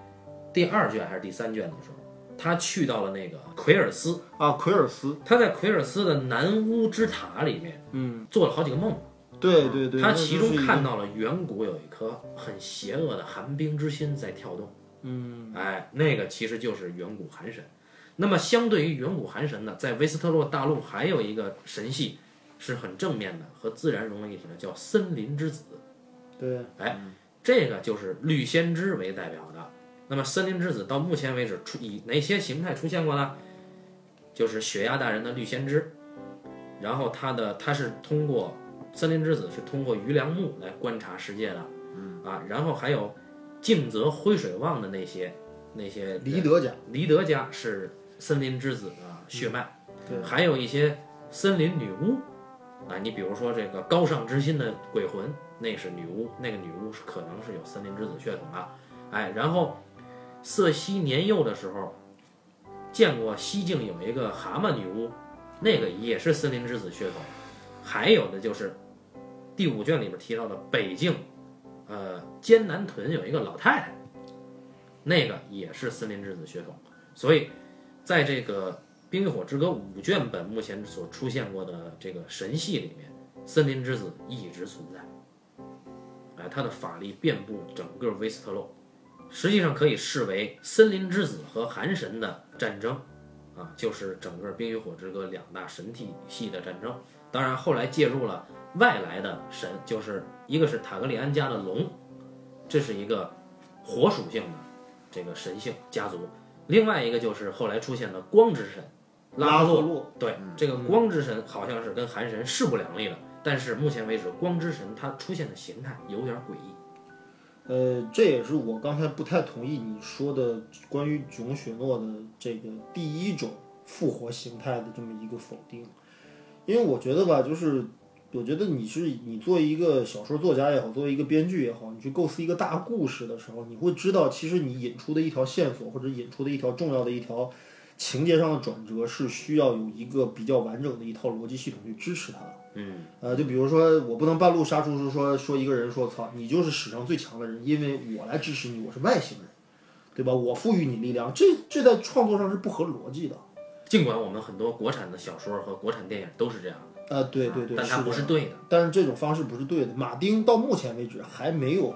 A: 第二卷还是第三卷的时候，他去到了那个奎尔斯，
C: 啊，奎尔斯，
A: 他在奎尔斯的南屋之塔里面
C: 嗯，
A: 做了好几个梦，
C: 对对对，
A: 他其中看到了远古有一颗很邪恶的寒冰之心在跳动。
C: 嗯，
A: 哎，那个其实就是远古寒神。那么相对于远古寒神呢，在维斯特洛大陆还有一个神系是很正面的，和自然融为一体的，叫森林之子。
C: 对，哎
A: 这个就是绿先知为代表的。那么森林之子到目前为止出以哪些形态出现过呢？就是雪鸭大人的绿先知，然后他的他是通过森林之子是通过余良木来观察世界的，啊，然后还有静泽灰水望的那些那些
C: 黎德家，
A: 黎德家是森林之子的血脉，
C: 对
A: 还有一些森林女巫啊，你比如说这个高尚之心的鬼魂，那是女巫，那个女巫是可能是有森林之子血统的，哎，然后瑟西年幼的时候见过西境有一个蛤蟆女巫，那个也是森林之子血统，还有的就是第五卷里边提到的北境，呃，艰难屯有一个老太太。那个也是森林之子血统，所以在这个《冰与火之歌》五卷本目前所出现过的这个神系里面，森林之子一直存在。哎，他的法力遍布整个威斯特洛，实际上可以视为森林之子和寒神的战争，啊，就是整个《冰与火之歌》两大神体系的战争。当然，后来介入了外来的神，就是一个是塔格里安家的龙，这是一个火属性的。这个神性家族，另外一个就是后来出现的光之神拉。洛，对，这个光之神好像是跟寒神势不两立的，但是目前为止，光之神它出现的形态有点诡异。
C: 呃，这也是我刚才不太同意你说的关于囧雪诺的这个第一种复活形态的这么一个否定，因为我觉得吧，就是我觉得你是你作为一个小说作家也好，作为一个编剧也好，你去构思一个大故事的时候，你会知道，其实你引出的一条线索或者引出的一条重要的一条情节上的转折，是需要有一个比较完整的一套逻辑系统去支持它的。
A: 嗯，
C: 呃，就比如说，我不能半路杀出是说说一个人说操，你就是史上最强的人，因为我来支持你，我是外星人，对吧？我赋予你力量，这这在创作上是不合逻辑的。
A: 尽管我们很多国产的小说和国产电影都是这样的，
C: 呃，对对对，
A: 但它不是对的。
C: 但是这种方式不是对的。马丁到目前为止还没有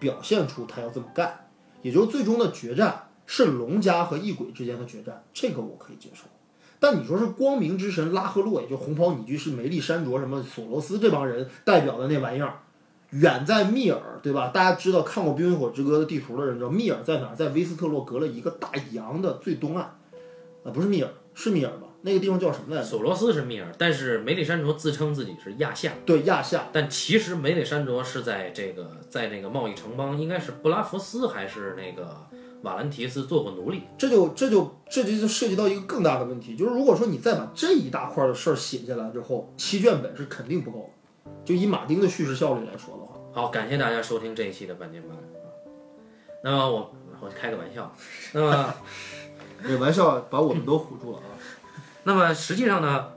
C: 表现出他要这么干，也就是最终的决战是龙家和异鬼之间的决战，这个我可以接受。但你说是光明之神拉赫洛，也就红袍女居士梅丽珊卓什么索罗斯这帮人代表的那玩意儿，远在密尔，对吧？大家知道看过《冰与火之歌》的地图的人知道密尔在哪儿，在威斯特洛隔了一个大洋的最东岸，啊，不是密尔，是密尔吧？那个地方叫什么来着？
A: 索罗斯是密尔，但是梅里珊卓自称自己是亚夏，
C: 对，亚夏。
A: 但其实梅里珊卓是在这个在那个贸易城邦，应该是布拉福斯还是那个瓦兰提斯做过奴隶。
C: 这就这就这就涉及到一个更大的问题，就是如果说你再把这一大块的事儿写下来之后，七卷本是肯定不够的。就以马丁的叙事效率来说的话，
A: 好，感谢大家收听这一期的半斤八两。那么我我开个玩笑，那么
C: 这玩笑把我们都唬住了啊。
A: 那么实际上呢，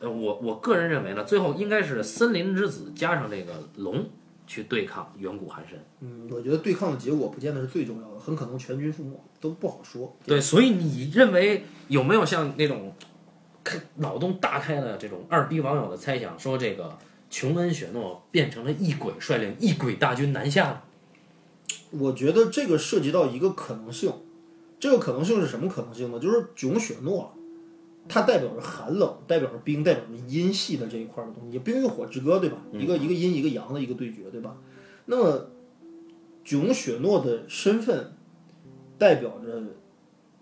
A: 呃，我我个人认为呢，最后应该是森林之子加上这个龙去对抗远古寒神。
C: 嗯，我觉得对抗的结果不见得是最重要的，很可能全军覆没，都不好说。
A: 对，所以你认为有没有像那种开脑洞大开的这种二逼网友的猜想，说这个琼恩·雪诺变成了异鬼，率领异鬼大军南下呢？
C: 我觉得这个涉及到一个可能性，这个可能性是什么可能性呢？就是囧雪诺，它代表着寒冷，代表着冰，代表着阴系的这一块的东西，冰与火之歌，对吧？一个一个阴一个阳的一个对决，对吧？那么囧雪诺的身份代表着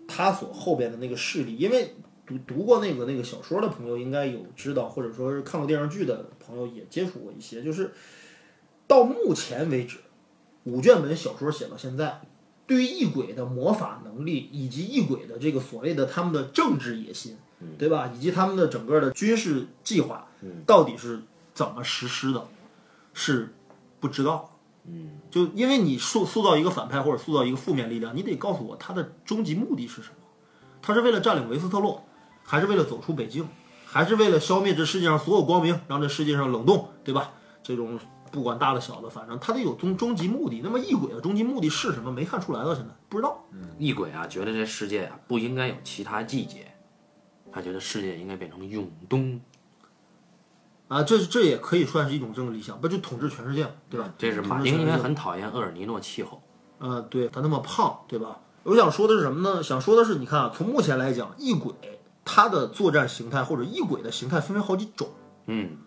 C: 他所后边的那个势力，因为读读过那个那个小说的朋友应该有知道，或者说是看过电视剧的朋友也接触过一些，就是到目前为止，五卷本小说写到现在，对于异鬼的魔法能力以及异鬼的这个所谓的他们的政治野心，对吧？以及他们的整个的军事计划，到底是怎么实施的，是不知道。嗯，就因为你塑塑造一个反派或者塑造一个负面力量，你得告诉我他的终极目的是什么？他是为了占领维斯特洛，还是为了走出北境，还是为了消灭这世界上所有光明，让这世界上冷冻，对吧？这种不管大的小的，反正他得有终终极目的。那么异鬼的终极目的是什么？没看出来到现在不知道。
A: 嗯异鬼啊，觉得这世界啊不应该有其他季节，他觉得世界应该变成永冬。
C: 啊，这这也可以算是一种政治理想，不就统治全世界，对吧？
A: 这是马丁应该很讨厌厄尔尼诺气候。
C: 呃，对他那么胖，对吧？我想说的是什么呢？想说的是，你看啊，从目前来讲，异鬼它的作战形态或者异鬼的形态分为好几种。
A: 嗯，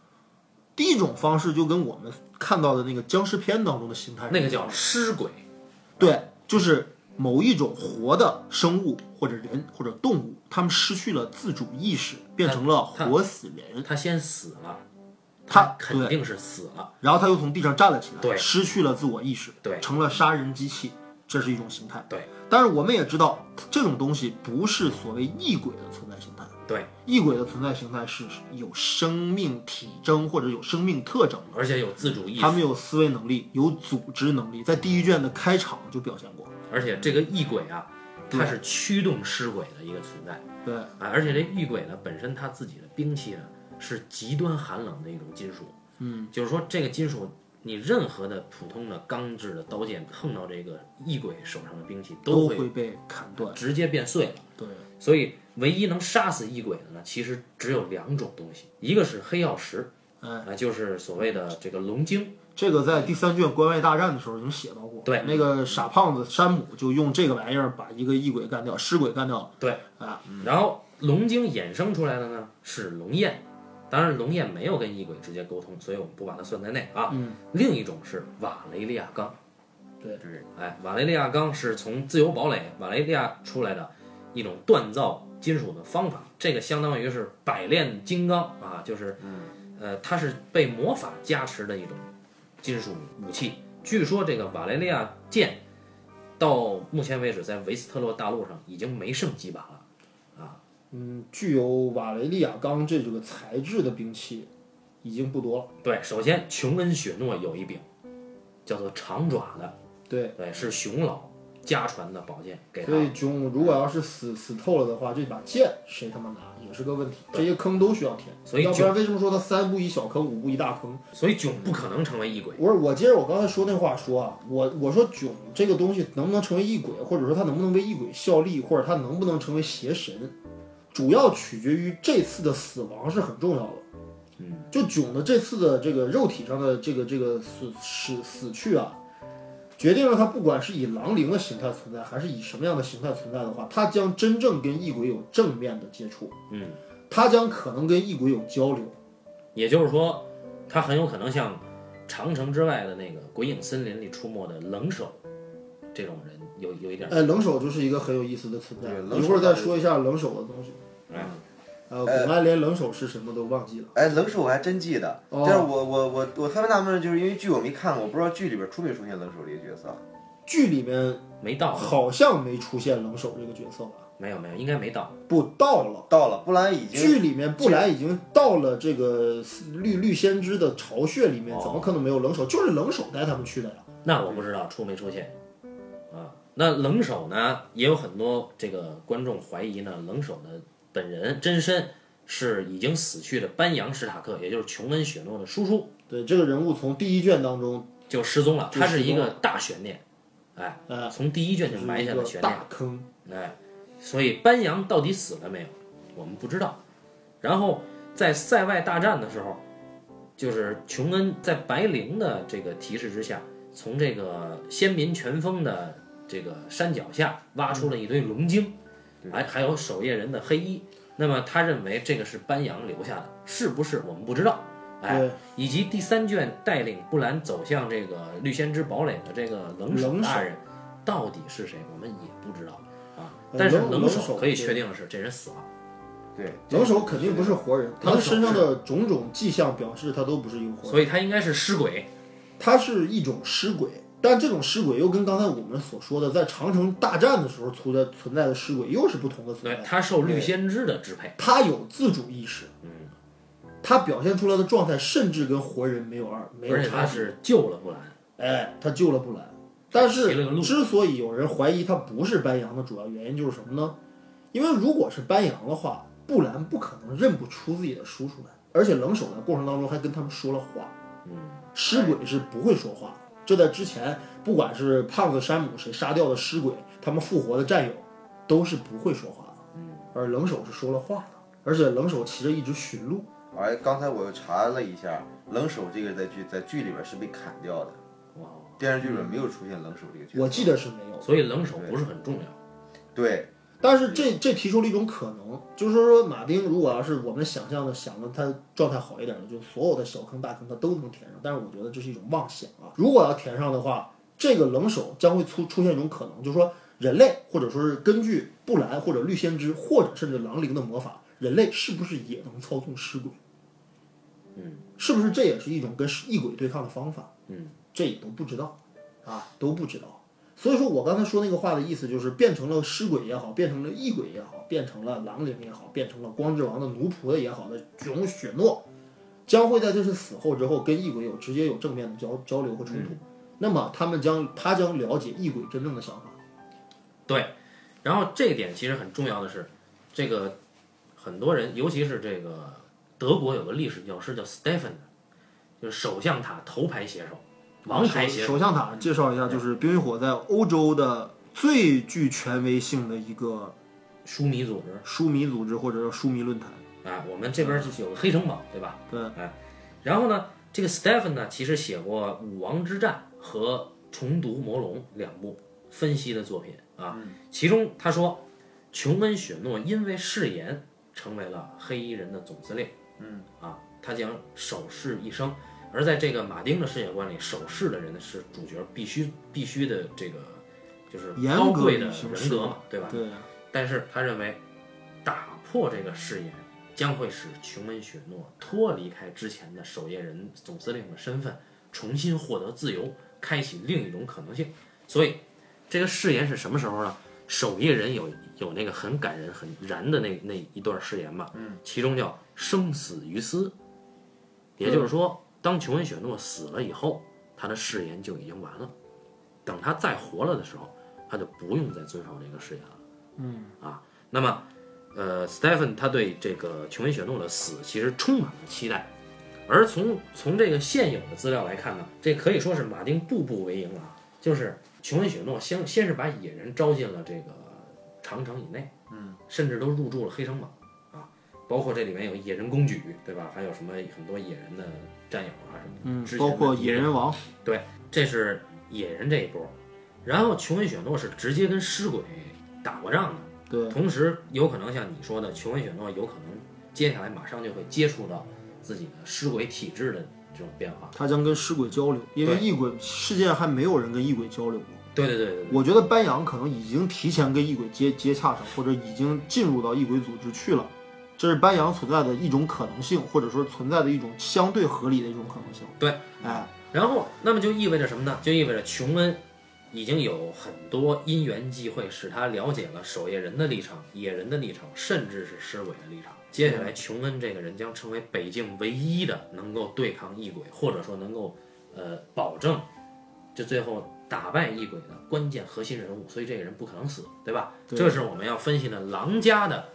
C: 第一种方式就跟我们看到的那个僵尸片当中的形态，
A: 那个叫尸鬼。
C: 对，就是某一种活的生物或者人或者动物，他们失去了自主意识，变成了活死人。
A: 他先死了。
C: 他
A: 肯定是死了，
C: 然后他又从地上站了起来，
A: 对，
C: 失去了自我意识，
A: 对，
C: 成了杀人机器，这是一种形态，
A: 对。
C: 但是我们也知道，这种东西不是所谓异鬼的存在形态，
A: 对。
C: 异鬼的存在形态是有生命体征或者有生命特征，
A: 而且有自主意识，
C: 他们有思维能力，有组织能力，在第一卷的开场就表现过。
A: 而且这个异鬼啊，它是驱动尸鬼的一个存在，
C: 对。
A: 啊，而且这异鬼呢，本身它自己的兵器呢，是极端寒冷的一种金属。
C: 嗯，
A: 就是说这个金属，你任何的普通的钢制的刀剑碰到这个异鬼手上的兵器，
C: 都
A: 会
C: 被砍断，
A: 直接变碎了。
C: 对，
A: 所以唯一能杀死异鬼的呢，其实只有两种东西，一个是黑曜石，
C: 哎，
A: 就是所谓的这个龙晶。
C: 这个在第三卷关外大战的时候已经写到过。
A: 对，
C: 那个傻胖子山姆就用这个玩意儿把一个异鬼干掉，尸鬼干掉了。
A: 对，
C: 啊，
A: 然后龙晶衍生出来的呢是龙焰。当然，龙焰没有跟异鬼直接沟通，所以我们不把它算在内啊。
C: 嗯。
A: 另一种是瓦雷利亚钢，
C: 对，
A: 是哎，瓦雷利亚钢是从自由堡垒瓦雷利亚出来的一种锻造金属的方法，这个相当于是百炼金刚啊，就是呃，它是被魔法加持的一种金属武器。据说这个瓦雷利亚剑到目前为止在维斯特洛大陆上已经没剩几把了。
C: 啊嗯，具有瓦雷利亚钢这这个材质的兵器已经不多了。
A: 对，首先琼恩雪诺有一柄，叫做长爪的。
C: 对
A: 对，是熊老家传的宝剑，给他。
C: 所以囧如果要是死死透了的话，这把剑谁他妈拿也是个问题。这些坑都需要填，
A: 所以
C: 要不然为什么说他三步一小坑，五步一大坑？
A: 所以囧不可能成为异鬼。
C: 不是我接着我刚才说那话说啊，我我说囧这个东西能不能成为异鬼，或者说他能不能为异鬼效力，或者他能不能成为邪神？主要取决于这次的死亡是很重要的，
A: 嗯，
C: 就囧的这次的这个肉体上的这个这个死死死去啊，决定了他不管是以狼灵的形态存在，还是以什么样的形态存在的话，他将真正跟异鬼有正面的接触，
A: 嗯，
C: 他将可能跟异鬼有交流，
A: 也就是说，他很有可能像长城之外的那个鬼影森林里出没的冷手这种人，有有一点，
C: 哎，冷手就是一个很有意思的存在，一会儿再说一下冷手的东西。
A: 嗯，
C: 呃，我们连冷手是什么都忘记了。
B: 哎，冷手我还真记得，但是我我我我特别纳闷，就是因为剧我没看过，我不知道剧里边出没出现冷手这个角色。
C: 剧里面
A: 没到，
C: 好像没出现冷手这个角色吧？
A: 没有没有，应该没到。
C: 不到了，
B: 到了，布兰已经
C: 剧里面布兰已经到了这个绿绿先知的巢穴里面，怎么可能没有冷手？就是冷手带他们去的呀。
A: 那我不知道出没出现啊？那冷手呢？也有很多这个观众怀疑呢，冷手的。本人真身是已经死去的班扬史塔克，也就是琼恩雪诺的叔叔。
C: 对，这个人物从第一卷当中
A: 就失踪了，他是一个大悬念。哎，
C: 呃，
A: 从第一卷就埋下了悬念。
C: 大坑。
A: 哎，所以班扬到底死了没有？我们不知道。然后在塞外大战的时候，就是琼恩在白灵的这个提示之下，从这个先民全峰的这个山脚下挖出了一堆龙晶。还还有守夜人的黑衣，那么他认为这个是班扬留下的，是不是我们不知道？哎，以及第三卷带领布兰走向这个绿先知堡垒的这个冷手大人，到底是谁？我们也不知道啊。但是冷手可以确定的是，这人死了。
B: 对，
C: 冷手肯定不是活人，他身上的种种迹象表示他都不是一个活人，
A: 所以他应该是尸鬼。
C: 他是一种尸鬼。但这种尸鬼又跟刚才我们所说的在长城大战的时候存在存在的尸鬼又是不同的存
A: 对
C: 在。
A: 他受绿先知的支配。
C: 他有自主意识，
A: 嗯，
C: 他表现出来的状态甚至跟活人没有二没有
A: 而且他。是救了布兰。
C: 哎，他救了布兰，但是之所以有人怀疑他不是班扬的主要原因就是什么呢？因为如果是班扬的话，布兰不可能认不出自己的叔叔来，而且冷手在过程当中还跟他们说了话。
A: 嗯，
C: 尸鬼是不会说话的，这在之前不管是胖子山姆谁杀掉的尸鬼，他们复活的战友都是不会说话的。
A: 嗯，
C: 而冷手是说了话的，而且冷手骑着一直驯鹿。
B: 哎刚才我又查了一下，冷手这个在剧在剧里边是被砍掉的，
A: 哇，
B: 电视剧里面没有出现冷手这个角色。
C: 我记得是没有，
A: 所以冷手不是很重要。
B: 对，
C: 但是这这提出了一种可能，就是说马丁如果要是我们想象的想的他状态好一点的，就所有的小坑大坑他都能填上。但是我觉得这是一种妄想啊！如果要填上的话，这个冷手将会出出现一种可能，就是说人类或者说是根据布兰或者绿先知或者甚至狼灵的魔法，人类是不是也能操纵尸鬼？
A: 嗯，
C: 是不是这也是一种跟异鬼对抗的方法？
A: 嗯，
C: 这也都不知道啊，都不知道。所以说我刚才说那个话的意思就是，变成了尸鬼也好，变成了异鬼也好，变成了狼灵也好，变成了光之王的奴仆的也好的囧雪诺，将会在这次死后之后跟异鬼有直接有正面的交交流和冲突。那么他们将他将了解异鬼真正的想法。
A: 对。然后这一点其实很重要的是，这个很多人，尤其是这个德国有个历史教师叫 Stephen，就是首相塔头牌写手，王牌写手。
C: 首相塔介绍一下，就是冰与火在欧洲的最具权威性的一个
A: 书迷组织
C: 书迷组织或者叫书迷论坛。
A: 啊，我们这边就是有个黑城堡，对吧？
C: 对，
A: 哎，然后呢，这个 Stephen 呢，其实写过《武王之战》和《重读魔龙》两部分析的作品啊。其中他说，琼恩·雪诺因为誓言成为了黑衣人的总司令。嗯啊，他将守誓一生。而在这个马丁的世界观里，守势的人是主角，必须必须的这个就是高贵的人格嘛，对吧？
C: 对，
A: 但是他认为，打破这个誓言将会使琼恩·雪诺脱离开之前的守夜人总司令的身份，重新获得自由，开启另一种可能性。所以，这个誓言是什么时候呢？守夜人有有那个很感人、很燃的那那一段誓言吧，嗯，其中叫“生死于斯”，也就是说，当琼恩·雪诺死了以后，他的誓言就已经完了。等他再活了的时候，他就不用再遵守这个誓言了。嗯啊，那么，呃，Stephen 他对这个琼恩·雪诺的死其实充满了期待，而从从这个现有的资料来看呢，这可以说是马丁步步为营啊。就是琼恩·雪诺先先是把野人招进了这个长城以内，嗯，甚至都入住了黑城堡啊，包括这里面有野人公举，对吧？还有什么很多野人的战友啊什么的，
C: 包括野人王，
A: 对，这是野人这一波。然后琼恩·雪诺是直接跟尸鬼打过仗的，
C: 对，
A: 同时有可能像你说的，琼恩·雪诺有可能接下来马上就会接触到自己的尸鬼体质的这种变化。
C: 他将跟尸鬼交流，因为异鬼世界上还没有人跟异鬼交流过。
A: 对对对对对，
C: 我觉得班扬可能已经提前跟异鬼接接洽上，或者已经进入到异鬼组织去了，这是班扬存在的一种可能性，或者说存在的一种相对合理的一种可能性。
A: 对，
C: 哎，
A: 然后那么就意味着什么呢？就意味着琼恩已经有很多因缘际会，使他了解了守夜人的立场、野人的立场，甚至是尸鬼的立场。接下来，琼恩这个人将成为北境唯一的能够对抗异鬼，或者说能够呃保证就最后打败异鬼的关键核心人物。所以这个人不可能死，对吧？
C: 对
A: 这是我们要分析的狼家的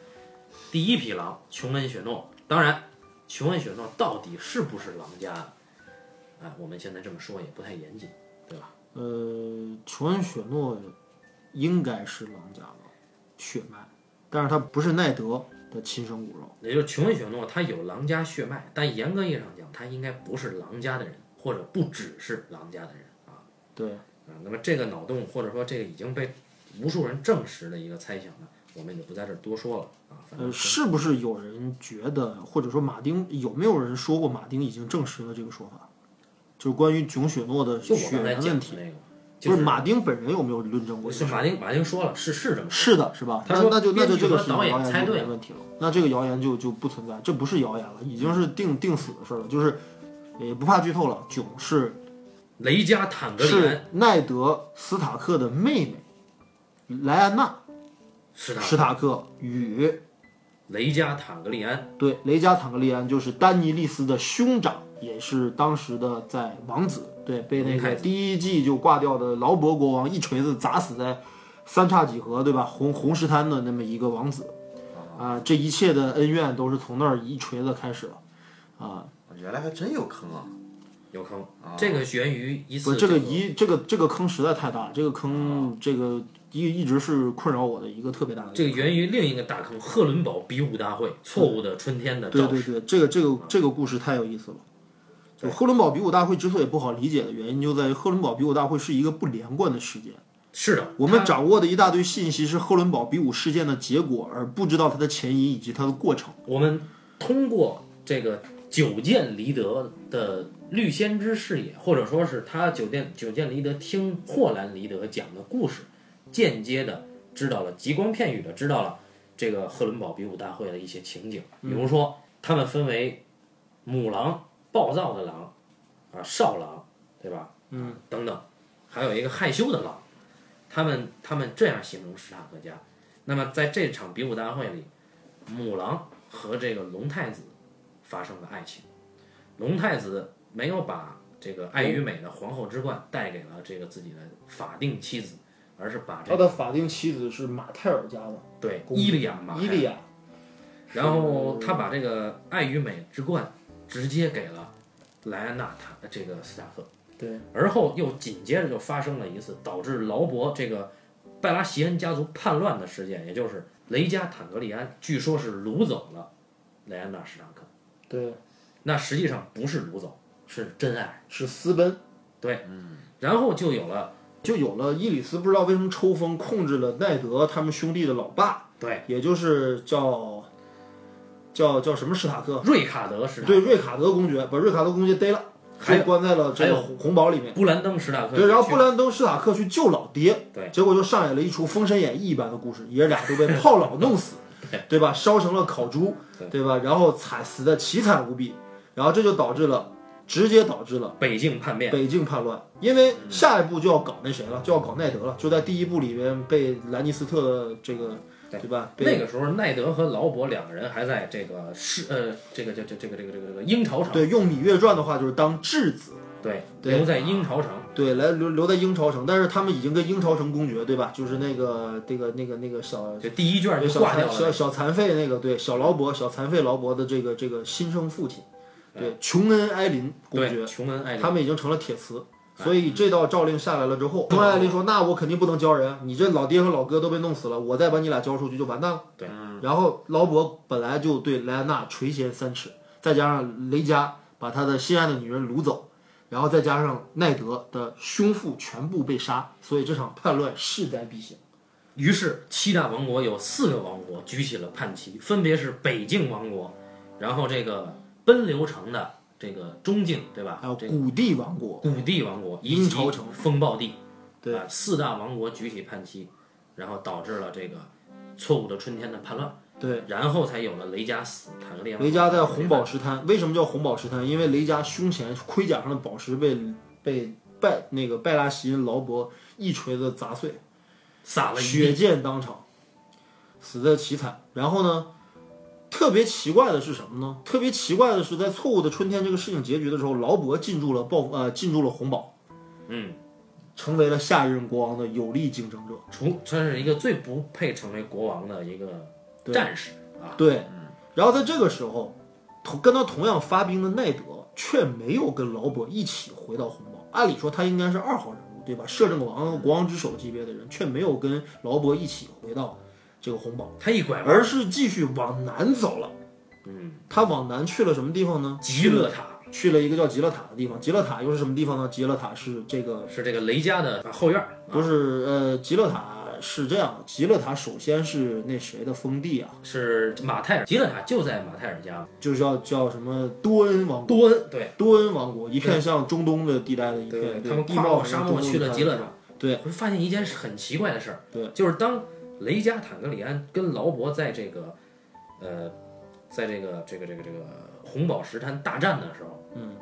A: 第一匹狼——琼恩·雪诺。当然，琼恩·雪诺到底是不是狼家的？啊，我们现在这么说也不太严谨，对吧？
C: 呃，琼恩·雪诺应该是狼家的血脉，但是他不是奈德的亲生骨肉。
A: 也就是琼恩·雪诺他有狼家血脉，但严格意义上讲，他应该不是狼家的人，或者不只是狼家的人啊
C: 对，
A: 啊。那么这个脑洞，或者说这个已经被无数人证实的一个猜想呢，我们就不在这儿多说了
C: 呃，是不是有人觉得，或者说马丁有没有人说过马丁已经证实了这个说法？就是关于囧雪诺的血缘问题。
A: 那个，就是
C: 马丁本人有没有论证过？
A: 是马丁，马丁说了，是是这么。
C: 是的，是吧？
A: 他说
C: 那那就那就这个是
A: 导演
C: 谣言就
A: 猜对
C: 问题了。那这个谣言就就不存在，这不是谣言了，已经是定定死的事儿了。就是也不怕剧透了，囧是
A: 雷加坦格里
C: 是奈德斯塔克的妹妹莱安娜
A: 史塔
C: 史塔克与
A: 雷加坦格利安，
C: 对雷加坦格利安就是丹尼利斯的兄长，也是当时的在王子，对被那个第一季就挂掉的劳勃国王一锤子砸死在三叉戟河，对吧？红红石滩的那么一个王子，啊，这一切的恩怨都是从那儿一锤子开始了，啊，
B: 原来还真有坑啊！
A: 有坑。这个源于一次不
C: 这个一这个这个坑实在太大，这个坑这个一一直是困扰我的一个特别大的
A: 这个源于另一个大坑——赫伦堡比武大会，错误的春天的
C: 对。对对，这个这个这个故事太有意思了。就赫伦堡比武大会之所以不好理解的原因，就在于赫伦堡比武大会是一个不连贯的事件。
A: 是的，
C: 我们掌握的一大堆信息是赫伦堡比武事件的结果，而不知道它的前因以及它的过程。
A: 我们通过这个久见离德的绿先知视野，或者说是他久见久见离德听霍兰离德讲的故事，间接的知道了极光片语的知道了这个赫伦堡比武大会的一些情景，比如说他们分为母狼、暴躁的狼啊、少狼，对吧？嗯，等等，还有一个害羞的狼，他们他们这样形容史塔克家。那么在这场比武大会里，母狼和这个龙太子发生了爱情，龙太子没有把这个爱与美的皇后之冠带给了这个自己的法定妻子，而是把这个
C: 他的法定妻子是马泰尔家的
A: 对
C: 公
A: 伊利亚马泰
C: 伊利亚，
A: 然后他把这个爱与美之冠直接给了莱安娜塔这个斯塔克，
C: 对，
A: 而后又紧接着就发生了一次导致劳勃这个拜拉席恩家族叛乱的事件，也就是雷加坦格利安，据说是掳走了莱安娜史塔克，
C: 对，
A: 那实际上不是掳走，是真爱。
C: 是私奔，对
A: 然后就有了
C: 就有了伊里斯不知道为什么抽风控制了奈德他们兄弟的老爸，
A: 对
C: 也就是叫叫叫什么史塔克，
A: 瑞卡德史塔克，
C: 对，瑞卡德公爵把瑞卡德公爵逮了，
A: 还
C: 关在了这个红红堡里面。
A: 布兰登史塔克，
C: 对，然后布兰登·史塔克去救老爹，
A: 对，
C: 结果就上演了一出《封神演义》一般的故事，爷俩都被 炮老弄死，对。吧？烧成了烤猪，对。吧？然后惨死的凄惨无比，然后这就导致了，直接导致了
A: 北境叛变，
C: 北境叛乱，因为下一步就要搞那谁了，就要搞奈德了，就在第一部里面被兰尼斯特这个，
A: 对。
C: 对吧？
A: 那个时候，奈德和劳勃两个人还在这个是呃，这个这这这个这个这个这个鹰巢城，
C: 对用《芈月传》的话就是当质子，
A: 对，
C: 对
A: 留在鹰巢城，
C: 对，来留留在鹰巢城，但是他们已经跟鹰巢城公爵，对吧？就是那个这个那个那个小
A: 就第一卷就挂掉了。
C: 小小残废那个对小劳勃小残废劳勃的这个这个新生父亲，对琼恩埃林公爵
A: 对，，琼恩艾
C: 他们已经成了铁磁。所以这道诏令下来了之后，琼恩艾林说：“那我肯定不能交人，你这老爹和老哥都被弄死了，我再把你俩交出去就完蛋了。”
A: 对。
C: 然后劳勃本来就对莱安娜垂涎三尺，再加上雷佳把他的心爱的女人掳走，然后再加上奈德的兄父全部被杀，所以这场叛乱势在必行。
A: 于是七大王国有四个王国举起了叛旗，分别是北境王国，然后这个奔流城的这个中境，对吧？这个
C: 还有古地王国，
A: 古地王国以及
C: 鹰巢城
A: 风暴地，
C: 对
A: 啊，四大王国举起叛旗，然后导致了这个错误的春天的叛乱，
C: 对，
A: 然后才有了雷加死谈个恋爱。
C: 雷佳在红宝石滩，为什么叫红宝石滩？因为雷佳胸前盔甲上的宝石被被拜那个拜拉席恩劳勃一锤子砸碎，
A: 洒了
C: 血，溅当场，死的凄惨。然后呢，特别奇怪的是什么呢？特别奇怪的是，在错误的春天这个事情结局的时候，劳勃进驻了暴呃进驻了红堡，
A: 嗯，
C: 成为了下一任国王的有力竞争者。
A: 从这是一个最不配成为国王的一个战士啊，
C: 对，然后在这个时候，同跟他同样发兵的奈德却没有跟劳勃一起回到红堡。按理说他应该是二号人物，对吧？摄政王、国王之首级别的人，却没有跟劳勃一起回到这个红堡，
A: 他一拐弯，
C: 而是继续往南走了。
A: 嗯，
C: 他往南去了什么地方呢？
A: 极乐塔
C: 去了一个叫极乐塔的地方。极乐塔又是什么地方呢？极乐塔是这个
A: 是这个雷家的后院儿，
C: 不是呃，极乐塔是这样，极乐塔首先是那谁的封地啊？
A: 是马泰尔，极乐塔就在马泰尔家，
C: 就是叫叫什么多恩王国。
A: 多恩对。
C: 多恩王国，一片像中东的地带的一片，
A: 对他们跨过沙漠去了极乐塔。
C: 对，
A: 会发现一件很奇怪的事儿，
C: 对，
A: 就是当雷加坦格里安跟劳勃在这个，呃，在这个这个这个这个红宝石滩大战的时候，
C: 嗯，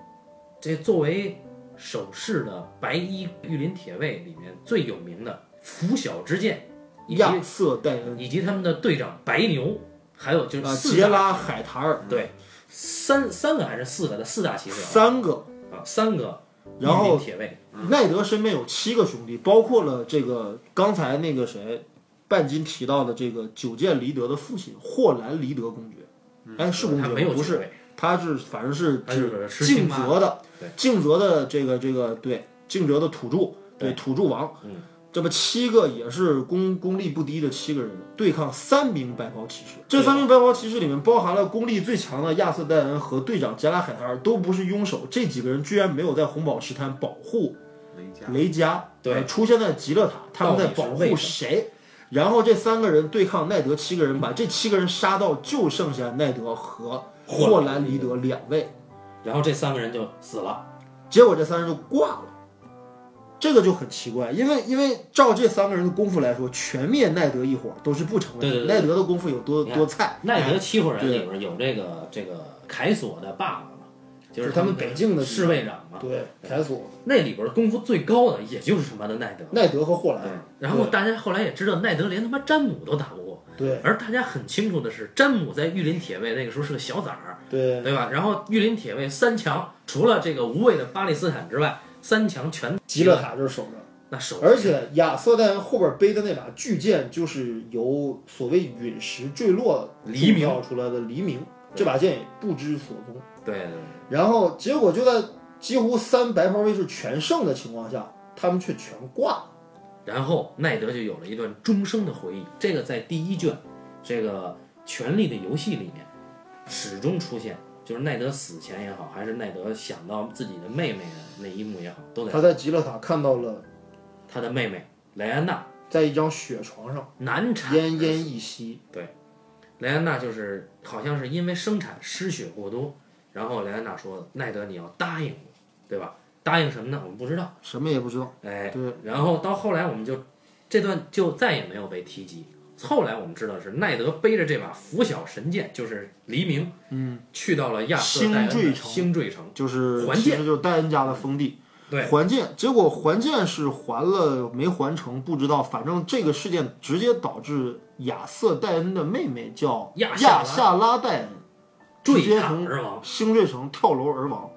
A: 这作为首饰的白衣御林铁卫里面最有名的拂晓之剑，以及
C: 亚瑟戴恩
A: 以及他们的队长白牛，还有就是
C: 杰拉海塔尔
A: 对三三个还是四个的四大骑士
C: 三个，
A: 啊，三个
C: 然后
A: 铁卫，
C: 奈德身边有七个兄弟，包括了这个刚才那个谁，半斤提到的这个九剑离德的父亲霍兰离德公爵。哎，是公爵不是，他是反正是
A: 是
C: 指敬
A: 实行嘛
C: 泽的
A: 对，
C: 敬泽的这个这个对敬泽的土著，对
A: 对
C: 土著王。
A: 嗯，
C: 这么七个也是功功力不低的七个人，对抗三名白袍骑士。这三名白袍骑士里面包含了功力最强的亚瑟戴恩和队长杰拉海塔尔，都不是庸手。这几个人居然没有在红宝石滩保护
B: 雷加
C: 雷加，
A: 对
C: 呃出现在极乐塔，他们在保护谁？然后这三个人对抗奈德七个人，把这七个人杀到就剩下奈德和霍兰尼德两位，
A: 然后这三个人就死了。
C: 结果这三人就挂了。这个就很奇怪，因为因为照这三个人的功夫来说，全灭奈德一伙都是不成问题。奈德的功夫有多多菜？
A: 奈德七伙人里边有这个这个凯索的爸爸嘛，就是
C: 是他们北境的
A: 侍卫长嘛。
C: 对，凯索、
A: 那里边功夫最高的也就是他妈的奈德。
C: 奈德和霍兰。
A: 然后大家后来也知道，奈德连他妈詹姆都打不过。
C: 对
A: 而大家很清楚的是，詹姆在御林铁卫那个时候是个小崽儿，
C: 对
A: 对吧？然后御林铁卫三强，除了这个无畏的巴利斯坦之外，三强全
C: 极乐塔就是守着。
A: 那手
C: 而且亚瑟戴恩后边背的那把巨剑，就是由所谓陨石坠落
A: 黎明
C: 出来的黎明，这把剑也不知所踪。
A: 对对对
C: 然后结果就在几乎三白袍卫士全胜的情况下，他们却全挂了。
A: 然后奈德就有了一段终生的回忆。这个在第一卷这个《权力的游戏》里面始终出现，就是奈德死前也好，还是奈德想到自己的妹妹的那一幕也好，都在
C: 他在极乐塔看到了，
A: 他的妹妹莱安娜
C: 在一张雪床上
A: 难产
C: 奄奄一息。
A: 对莱安娜就是好像是因为生产失血过多，然后莱安娜说：“奈德，你要答应我，对吧？答应什么呢？我们不知道。
C: 什么也不知道。
A: 哎，
C: 对，
A: 然后到后来我们就这段就再也没有被提及。后来我们知道是奈德背着这把拂晓神剑，就是黎明，嗯，去到了亚瑟戴恩的
C: 星坠城
A: 星坠城，
C: 就是
A: 还剑
C: 就是戴恩家的封地。
A: 对
C: 还剑，结果还剑是还了没还成，不知道。反正这个事件直接导致亚瑟戴恩的妹妹叫
A: 亚夏拉
C: 戴恩，直接从
A: 而亡。
C: 星坠城跳楼而亡，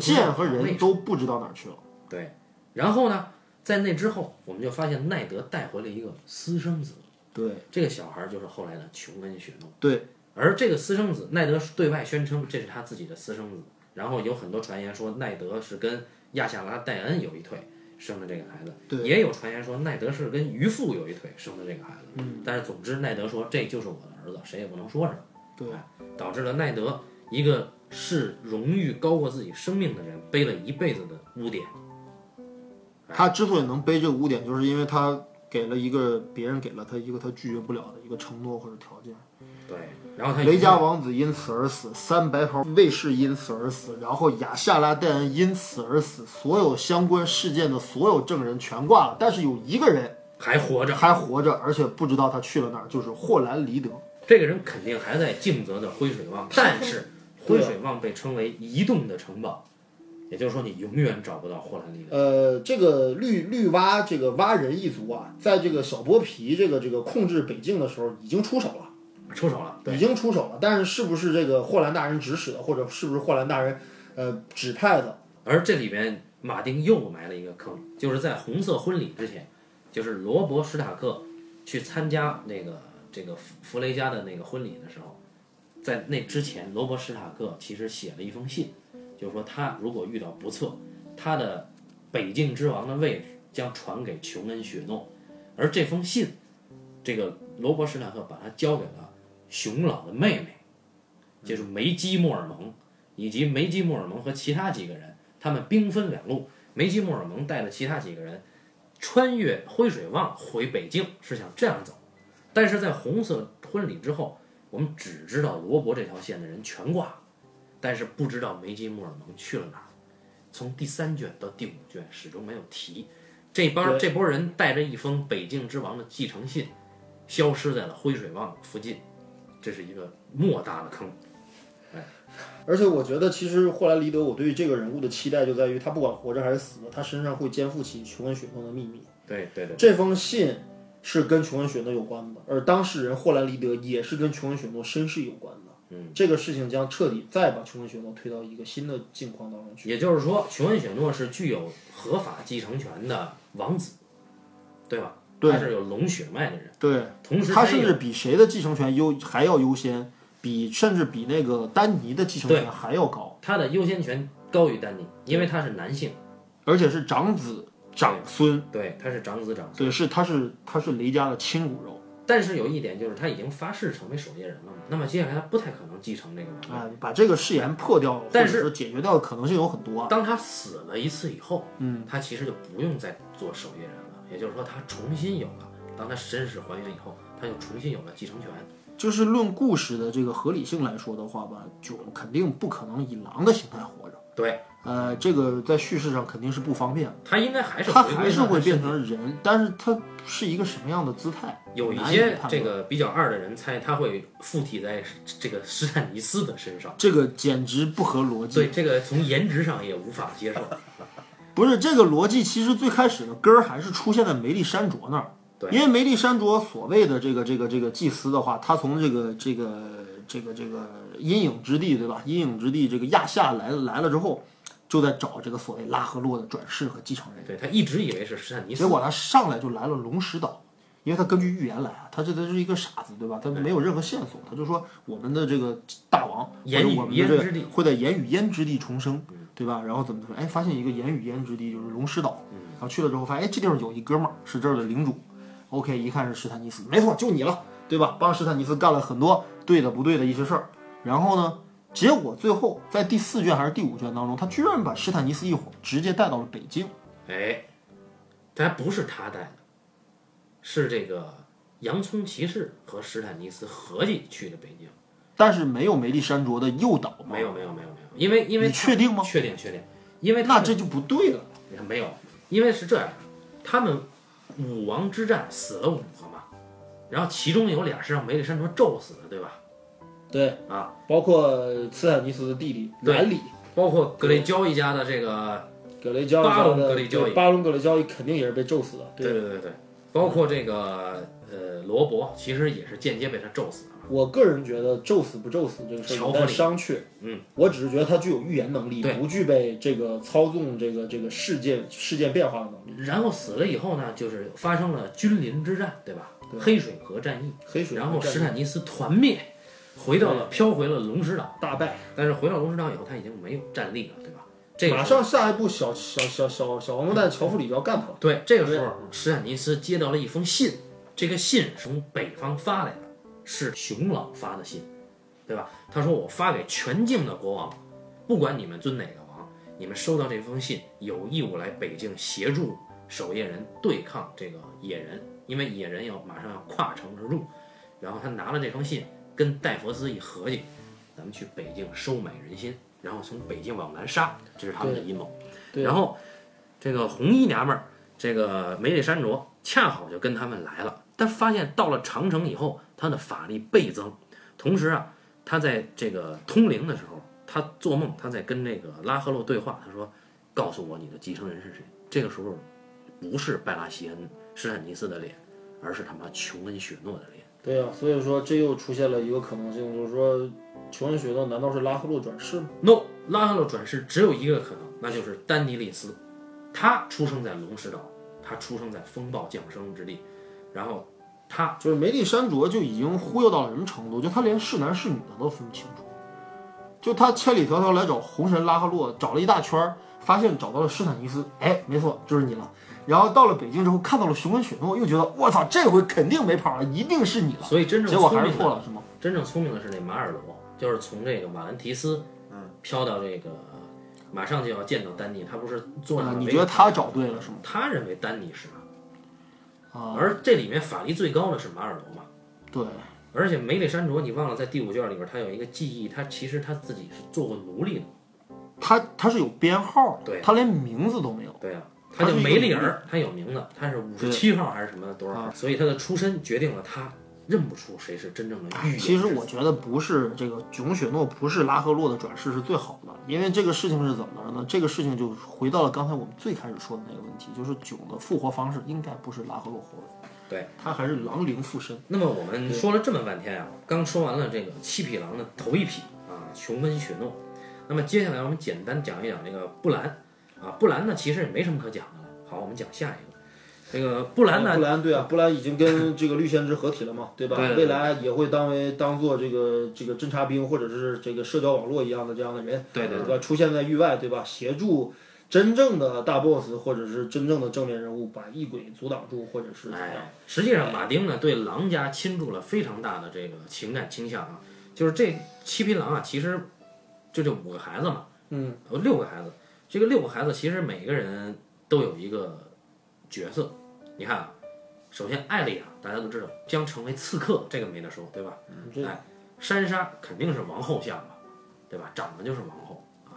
C: 剑和人都不知道哪儿去了。
A: 对。然后呢，在那之后，我们就发现奈德带回了一个私生子，
C: 对。
A: 这个小孩就是后来的琼恩雪诺。
C: 对，
A: 而这个私生子，奈德对外宣称这是他自己的私生子，然后有很多传言说奈德是跟亚夏拉戴恩有一腿生的这个孩子，
C: 对。
A: 也有传言说奈德是跟渔父有一腿生的这个孩子，嗯，但是总之奈德说这就是我的儿子，谁也不能说什么，
C: 对。
A: 哎，导致了奈德一个视荣誉高过自己生命的人背了一辈子的污点，
C: 他之所以能背这个污点，就是因为他给了一个别人给了他一个他拒绝不了的一个承诺或者条件。
A: 对，然后他
C: 雷加王子因此而死，三白袍卫士因此而死，然后亚夏拉戴恩因此而死，所有相关事件的所有证人全挂了，但是有一个人
A: 还活着，
C: 还活着，而且不知道他去了哪儿，就是霍兰离德。
A: 这个人肯定还在静泽的灰水望，但是灰水望被称为移动的城堡，也就是说你永远找不到霍兰利的。
C: 呃，这个绿绿蛙这个蛙人一族啊，在这个小剥皮这个这个控制北境的时候已经出手了。
A: 出手了，
C: 已经出手了，但是是不是这个霍兰大人指使的，或者是不是霍兰大人呃指派的？
A: 而这里边马丁又埋了一个坑，就是在红色婚礼之前，就是罗伯史塔克去参加那个这个弗弗雷加的那个婚礼的时候，在那之前，罗伯史塔克其实写了一封信，就是说他如果遇到不测，他的北境之王的位置将传给琼恩雪诺，而这封信，这个罗伯史塔克把他交给了熊老的妹妹，就是梅基莫尔蒙。以及梅基莫尔蒙和其他几个人，他们兵分两路。梅基莫尔蒙带着其他几个人穿越灰水望回北境，是想这样走。但是在红色婚礼之后，我们只知道罗伯这条线的人全挂了，但是不知道梅基莫尔蒙去了哪儿。从第三卷到第五卷始终没有提，这帮这波人带着一封北境之王的继承信，消失在了灰水望附近，这是一个莫大的坑。
C: 而且我觉得，其实霍兰离德，我对于这个人物的期待就在于，他不管活着还是死了，他身上会肩负起琼恩雪诺的秘密。
A: 对对对，
C: 这封信是跟琼恩雪诺有关的，而当事人霍兰离德也是跟琼恩雪诺身世有关的。嗯，这个事情将彻底再把琼恩雪诺推到一个新的境况当中去。
A: 也就是说，琼恩雪诺是具有合法继承权的王子，对吧？
C: 对
A: 他是有龙血脉的人，
C: 对，
A: 同时
C: 他甚至比谁的继承权优还要优先，比甚至比那个丹尼的继承权还要高，
A: 他的优先权高于丹尼，因为他是男性，
C: 而且是长子长孙。
A: 对，他是长子长孙。
C: 对，是他是他是雷家的亲骨肉。
A: 但是有一点就是他已经发誓成为守夜人了嘛，那么接下来他不太可能继承这个王位。
C: 哎，把这个誓言破掉，
A: 但是
C: 解决掉的可能性有很多啊。
A: 当他死了一次以后，嗯，他其实就不用再做守夜人了，也就是说他重新有了，当他身世还原以后，他就重新有了继承权。
C: 就是论故事的这个合理性来说的话吧，囧肯定不可能以狼的形态活着。
A: 对，
C: 呃，这个在叙事上肯定是不方便的，
A: 他应该还是
C: 他还是会变成人，但是他是一个什么样的姿态？
A: 有一些这个比较二的人猜他会附体在这个施坦尼斯的身上，
C: 这个简直不合逻辑。
A: 对这个从颜值上也无法接受。
C: 不是这个逻辑，其实最开始的根儿还是出现在梅丽珊卓那儿。
A: 对
C: 因为梅丽珊卓所谓的这个这个这个祭司的话，他从这个这个这个这个阴影之地，对吧？阴影之地这个亚夏来来了之后，就在找这个所谓拉赫洛的转世和继承人。
A: 对他一直以为是施坦尼斯
C: 结，果他上来就来了龙石岛，因为他根据预言来啊，他这他是一个傻子，对吧？他没有任何线索，他就说我们的这个大王，
A: 盐与
C: 或者我们的这个
A: 烟之地
C: 会在言语烟之地重生，对吧？然后怎么怎么，哎，发现一个言语烟之地就是龙石岛，然后去了之后发现，哎，这地方有一哥们儿是这儿的领主，OK，一看是史坦尼斯，没错，就你了，对吧？帮史坦尼斯干了很多对的不对的一些事儿，然后呢？结果最后在第四卷还是第五卷当中，他居然把史坦尼斯一伙直接带到了北京。
A: 哎，他不是他带的，是这个洋葱骑士和史坦尼斯合计去的北京。
C: 但是没有梅丽珊卓的诱导吗？
A: 没有没有没有没有，因为因为
C: 你确定吗
A: 确定确定，因为他
C: 那这就不对了。
A: 你看没有，因为是这样，他们武王之战死了五个嘛，然后其中有俩是让梅丽珊卓咒死的，对吧？
C: 对。
A: 啊，
C: 包括斯坦尼斯的弟弟
A: 对。
C: 兰里，
A: 包括格雷交易家的这个，
C: 格雷交易
A: 巴隆
C: 的
A: 格雷交易
C: 巴隆格雷交易肯定也是被咒死的。
A: 对。对对对，包括这个呃罗伯，其实也是间接被他咒死的。
C: 我个人觉得咒死不咒死这个事儿有待
A: 乔弗里
C: 商榷。
A: 嗯，
C: 我只是觉得他具有预言能力，
A: 对。
C: 不具备这个操纵这个这个事件事件变化的能力。
A: 然后死了以后呢，就是发生了君临之战，对吧？黑水河战役，
C: 黑水河
A: 然后
C: 战
A: 史坦尼斯团灭，回到了飘回了龙石岛。
C: 大败，
A: 但是回到龙石岛以后，他已经没有战力了，对吧？这个
C: 马上下一步小小小小小王八蛋乔弗里就要干他了。
A: 对，这个时候史坦尼斯接到了一封信，这个信是从北方发来的，是熊老发的信，对吧？他说我发给全境的国王，不管你们尊哪个王，你们收到这封信有义务来北境协助守夜人对抗这个野人，因为野人要马上要跨城而入。然后他拿了这封信，跟戴佛斯一合计，咱们去北京收买人心，然后从北京往南杀，这是他们的阴谋。
C: 对
A: 然后这个红衣娘们儿，这个梅丽珊卓恰好就跟他们来了，但发现到了长城以后，他的法力倍增，同时啊，他在这个通灵的时候，他做梦，他在跟这个拉赫洛对话，他说：“告诉我你的继承人是谁。”这个时候不是拜拉西恩施坦尼斯的脸，而是他妈琼恩雪诺的脸。
C: 对啊，所以说这又出现了一个可能性，就是说琼恩雪诺难道是拉赫洛转世吗
A: ？No，拉赫洛转世只有一个可能，那就是丹尼利斯。他出生在龙石岛，他出生在风暴降生之地，然后他
C: 就是梅丽珊卓就已经忽悠到了什么程度？就他连是男是女的都分不清楚。就他千里迢迢来找红神拉赫洛，找了一大圈儿，发现找到了施坦尼斯，哎，没错，就是你了。然后到了北京之后，看到了熊文雪诺，又觉得我操，这回肯定没跑了，一定是你了。
A: 所以真正
C: 结果还
A: 聪明的
C: 是错了，是吗？
A: 真正聪明的是那马尔罗，就是从这个瓦兰提斯，
B: 嗯，
A: 飘到这个，马上就要见到丹尼，他不是坐上
C: 啊，你觉得他找对了是吗？
A: 他认为丹尼是他，
C: 啊，
A: 而这里面法力最高的是马尔罗嘛。
C: 对，
A: 而且梅丽山卓，你忘了在第五卷里边，他有一个记忆，他其实他自己是做过奴隶的。
C: 他他是有编号的，
A: 对
C: 他连名字都没有。
A: 对啊，他叫梅丽尔，他有名的，他是五十七号还是什么多少号？所以他的出身决定了他认不出谁是真正的预言。
C: 其实我觉得不是这个囧雪诺不是拉赫洛的转世是最好的，因为这个事情是怎么着呢？这个事情就回到了刚才我们最开始说的那个问题，就是囧的复活方式应该不是拉赫洛活的，
A: 对，
C: 他还是狼灵附身。
A: 那么我们说了这么半天啊，刚说完了这个七匹狼的头一匹啊，琼恩雪诺。那么接下来我们简单讲一讲这个布兰啊，布兰呢其实也没什么可讲的了。好，我们讲下一个。这个布兰呢
C: 布，兰对啊，布兰已经跟 这个绿先知合体了嘛，对吧？
A: 对对对
C: 未来也会当为当做这个这个侦察兵或者是这个社交网络一样的这样的人，
A: 对对
C: 对吧？出现在域外，对吧？协助真正的大 boss 或者是真正的正面人物把异鬼阻挡住，或者是怎么样
A: 哎，实际上马丁呢对狼家倾注了非常大的这个情感倾向啊，就是这七匹狼啊，其实就这五个孩子嘛，
C: 嗯，
A: 呃，六个孩子，这个六个孩子其实每个人都有一个角色，你看啊，首先艾丽亚大家都知道将成为刺客，这个没得说，对吧？
C: 这
A: 哎，珊莎肯定是王后像嘛，对吧？长得就是王后啊。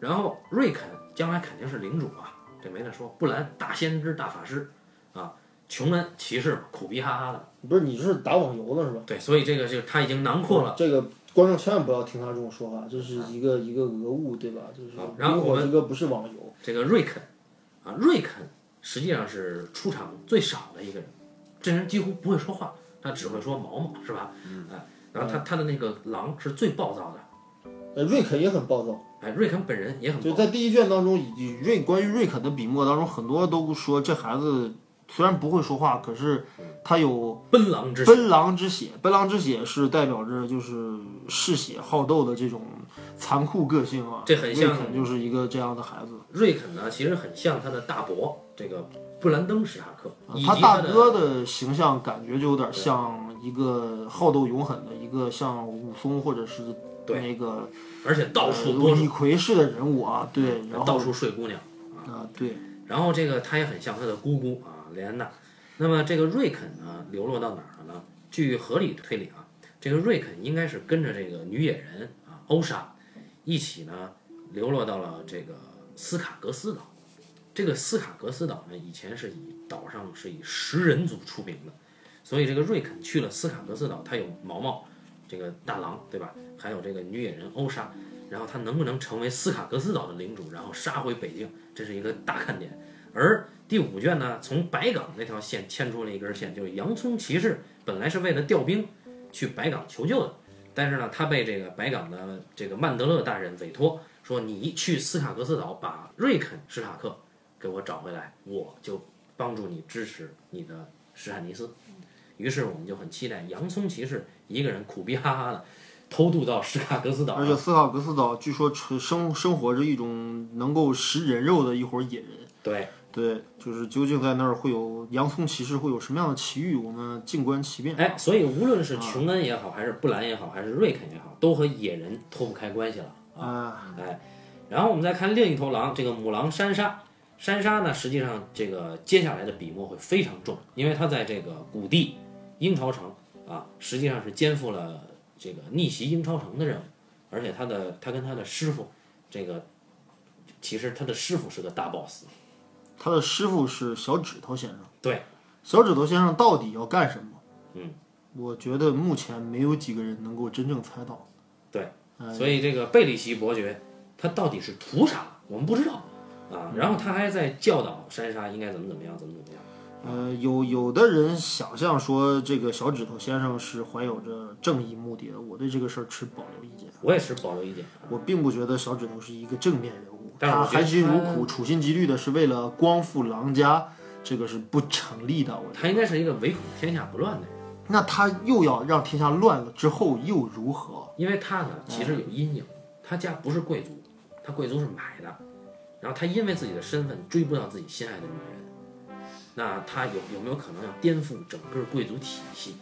A: 然后瑞肯将来肯定是领主啊，这没得说。布兰大先知、大法师啊，琼恩骑士嘛，苦逼哈哈的。
C: 不是你是打网游的是吧？
A: 对，所以这个就他已经囊括了。
C: 这个观众千万不要听他这种说法，这是一个一个讹误，对吧？就是
A: 好然后我们
C: 火之歌不是网游，
A: 这个瑞肯啊，瑞肯实际上是出场最少的一个人，这人几乎不会说话，他只会说毛毛，是吧？嗯。哎，然后他他的那个狼是最暴躁的，
C: 呃，瑞肯也很暴躁。
A: 哎，瑞肯本人也很暴躁。
C: 就在第一卷当中，以及瑞关于瑞肯的笔墨当中，很多都说这孩子虽然不会说话，可是他有
A: 奔狼之血，
C: 奔狼之血。奔狼之血是代表着就是嗜血好斗的这种残酷个性啊。
A: 这很像
C: 瑞肯就是一个这样的孩子。
A: 瑞肯呢，其实很像他的大伯这个布兰登史塔克，
C: 他大
A: 的
C: 哥的形象感觉就有点像一个好斗勇狠的一个像武松或者是那个
A: 而且到处
C: 呃
A: 多
C: 李逵式的人物啊，对，然后
A: 到处睡姑娘。
C: 啊对，
A: 然后这个他也很像他的姑姑啊，雷安娜。那么这个瑞肯呢，流落到哪儿了呢？据合理推理啊，这个瑞肯应该是跟着这个女野人啊欧莎一起呢，流落到了这个斯卡格斯岛。这个斯卡格斯岛呢，以前是以岛上是以食人族出名的，所以这个瑞肯去了斯卡格斯岛，他有毛毛这个大狼，对吧？还有这个女野人欧莎，然后他能不能成为斯卡格斯岛的领主，然后杀回北京，这是一个大看点。而第五卷呢，从白港那条线牵出了一根线，就是洋葱骑士本来是为了调兵去白港求救的，但是呢，他被这个白港的这个曼德勒大人委托，说你去斯卡格斯岛把瑞肯史塔克给我找回来，我就帮助你支持你的史坦尼斯。于是我们就很期待洋葱骑士一个人苦逼哈哈的偷渡到斯卡格斯岛，
C: 而且斯卡格斯岛据说生生生活着一种能够食人肉的一伙野人。
A: 对。
C: 对，就是究竟在那儿会有洋葱骑士会有什么样的奇遇，我们静观其变。
A: 哎，所以无论是琼恩也好，还是布兰也好，还是瑞肯也好，都和野人脱不开关系了啊！
C: 啊，
A: 哎，然后我们再看另一头狼，这个母狼珊莎。珊莎呢，实际上这个接下来的笔墨会非常重，因为她在这个谷地鹰巢城啊，实际上是肩负了这个逆袭鹰巢城的任务，而且她的她跟她的师傅，这个其实她的师傅是个大 boss，
C: 他的师傅是小指头先生。
A: 对，
C: 小指头先生到底要干什么？
A: 嗯，
C: 我觉得目前没有几个人能够真正猜到。
A: 对，
C: 哎
A: 所以这个贝里奇伯爵他到底是图啥，我们不知道啊。然后他还在教导珊莎应该怎么怎么样，怎么怎么样。
C: 呃，有有的人想象说这个小指头先生是怀有着正义目的的，我对这个事儿持保留意见。
A: 我也是保留意见，
C: 我并不觉得小指头是一个正面人他含辛茹苦、处心积虑的是为了光复狼家，这个是不成立的。我觉得
A: 他应该是一个唯恐天下不乱的人，
C: 那他又要让天下乱了之后又如何？
A: 因为他呢其实有阴影，他家不是贵族，他贵族是买的，然后他因为自己的身份追不到自己心爱的女人，那他有有没有可能要颠覆整个贵族体系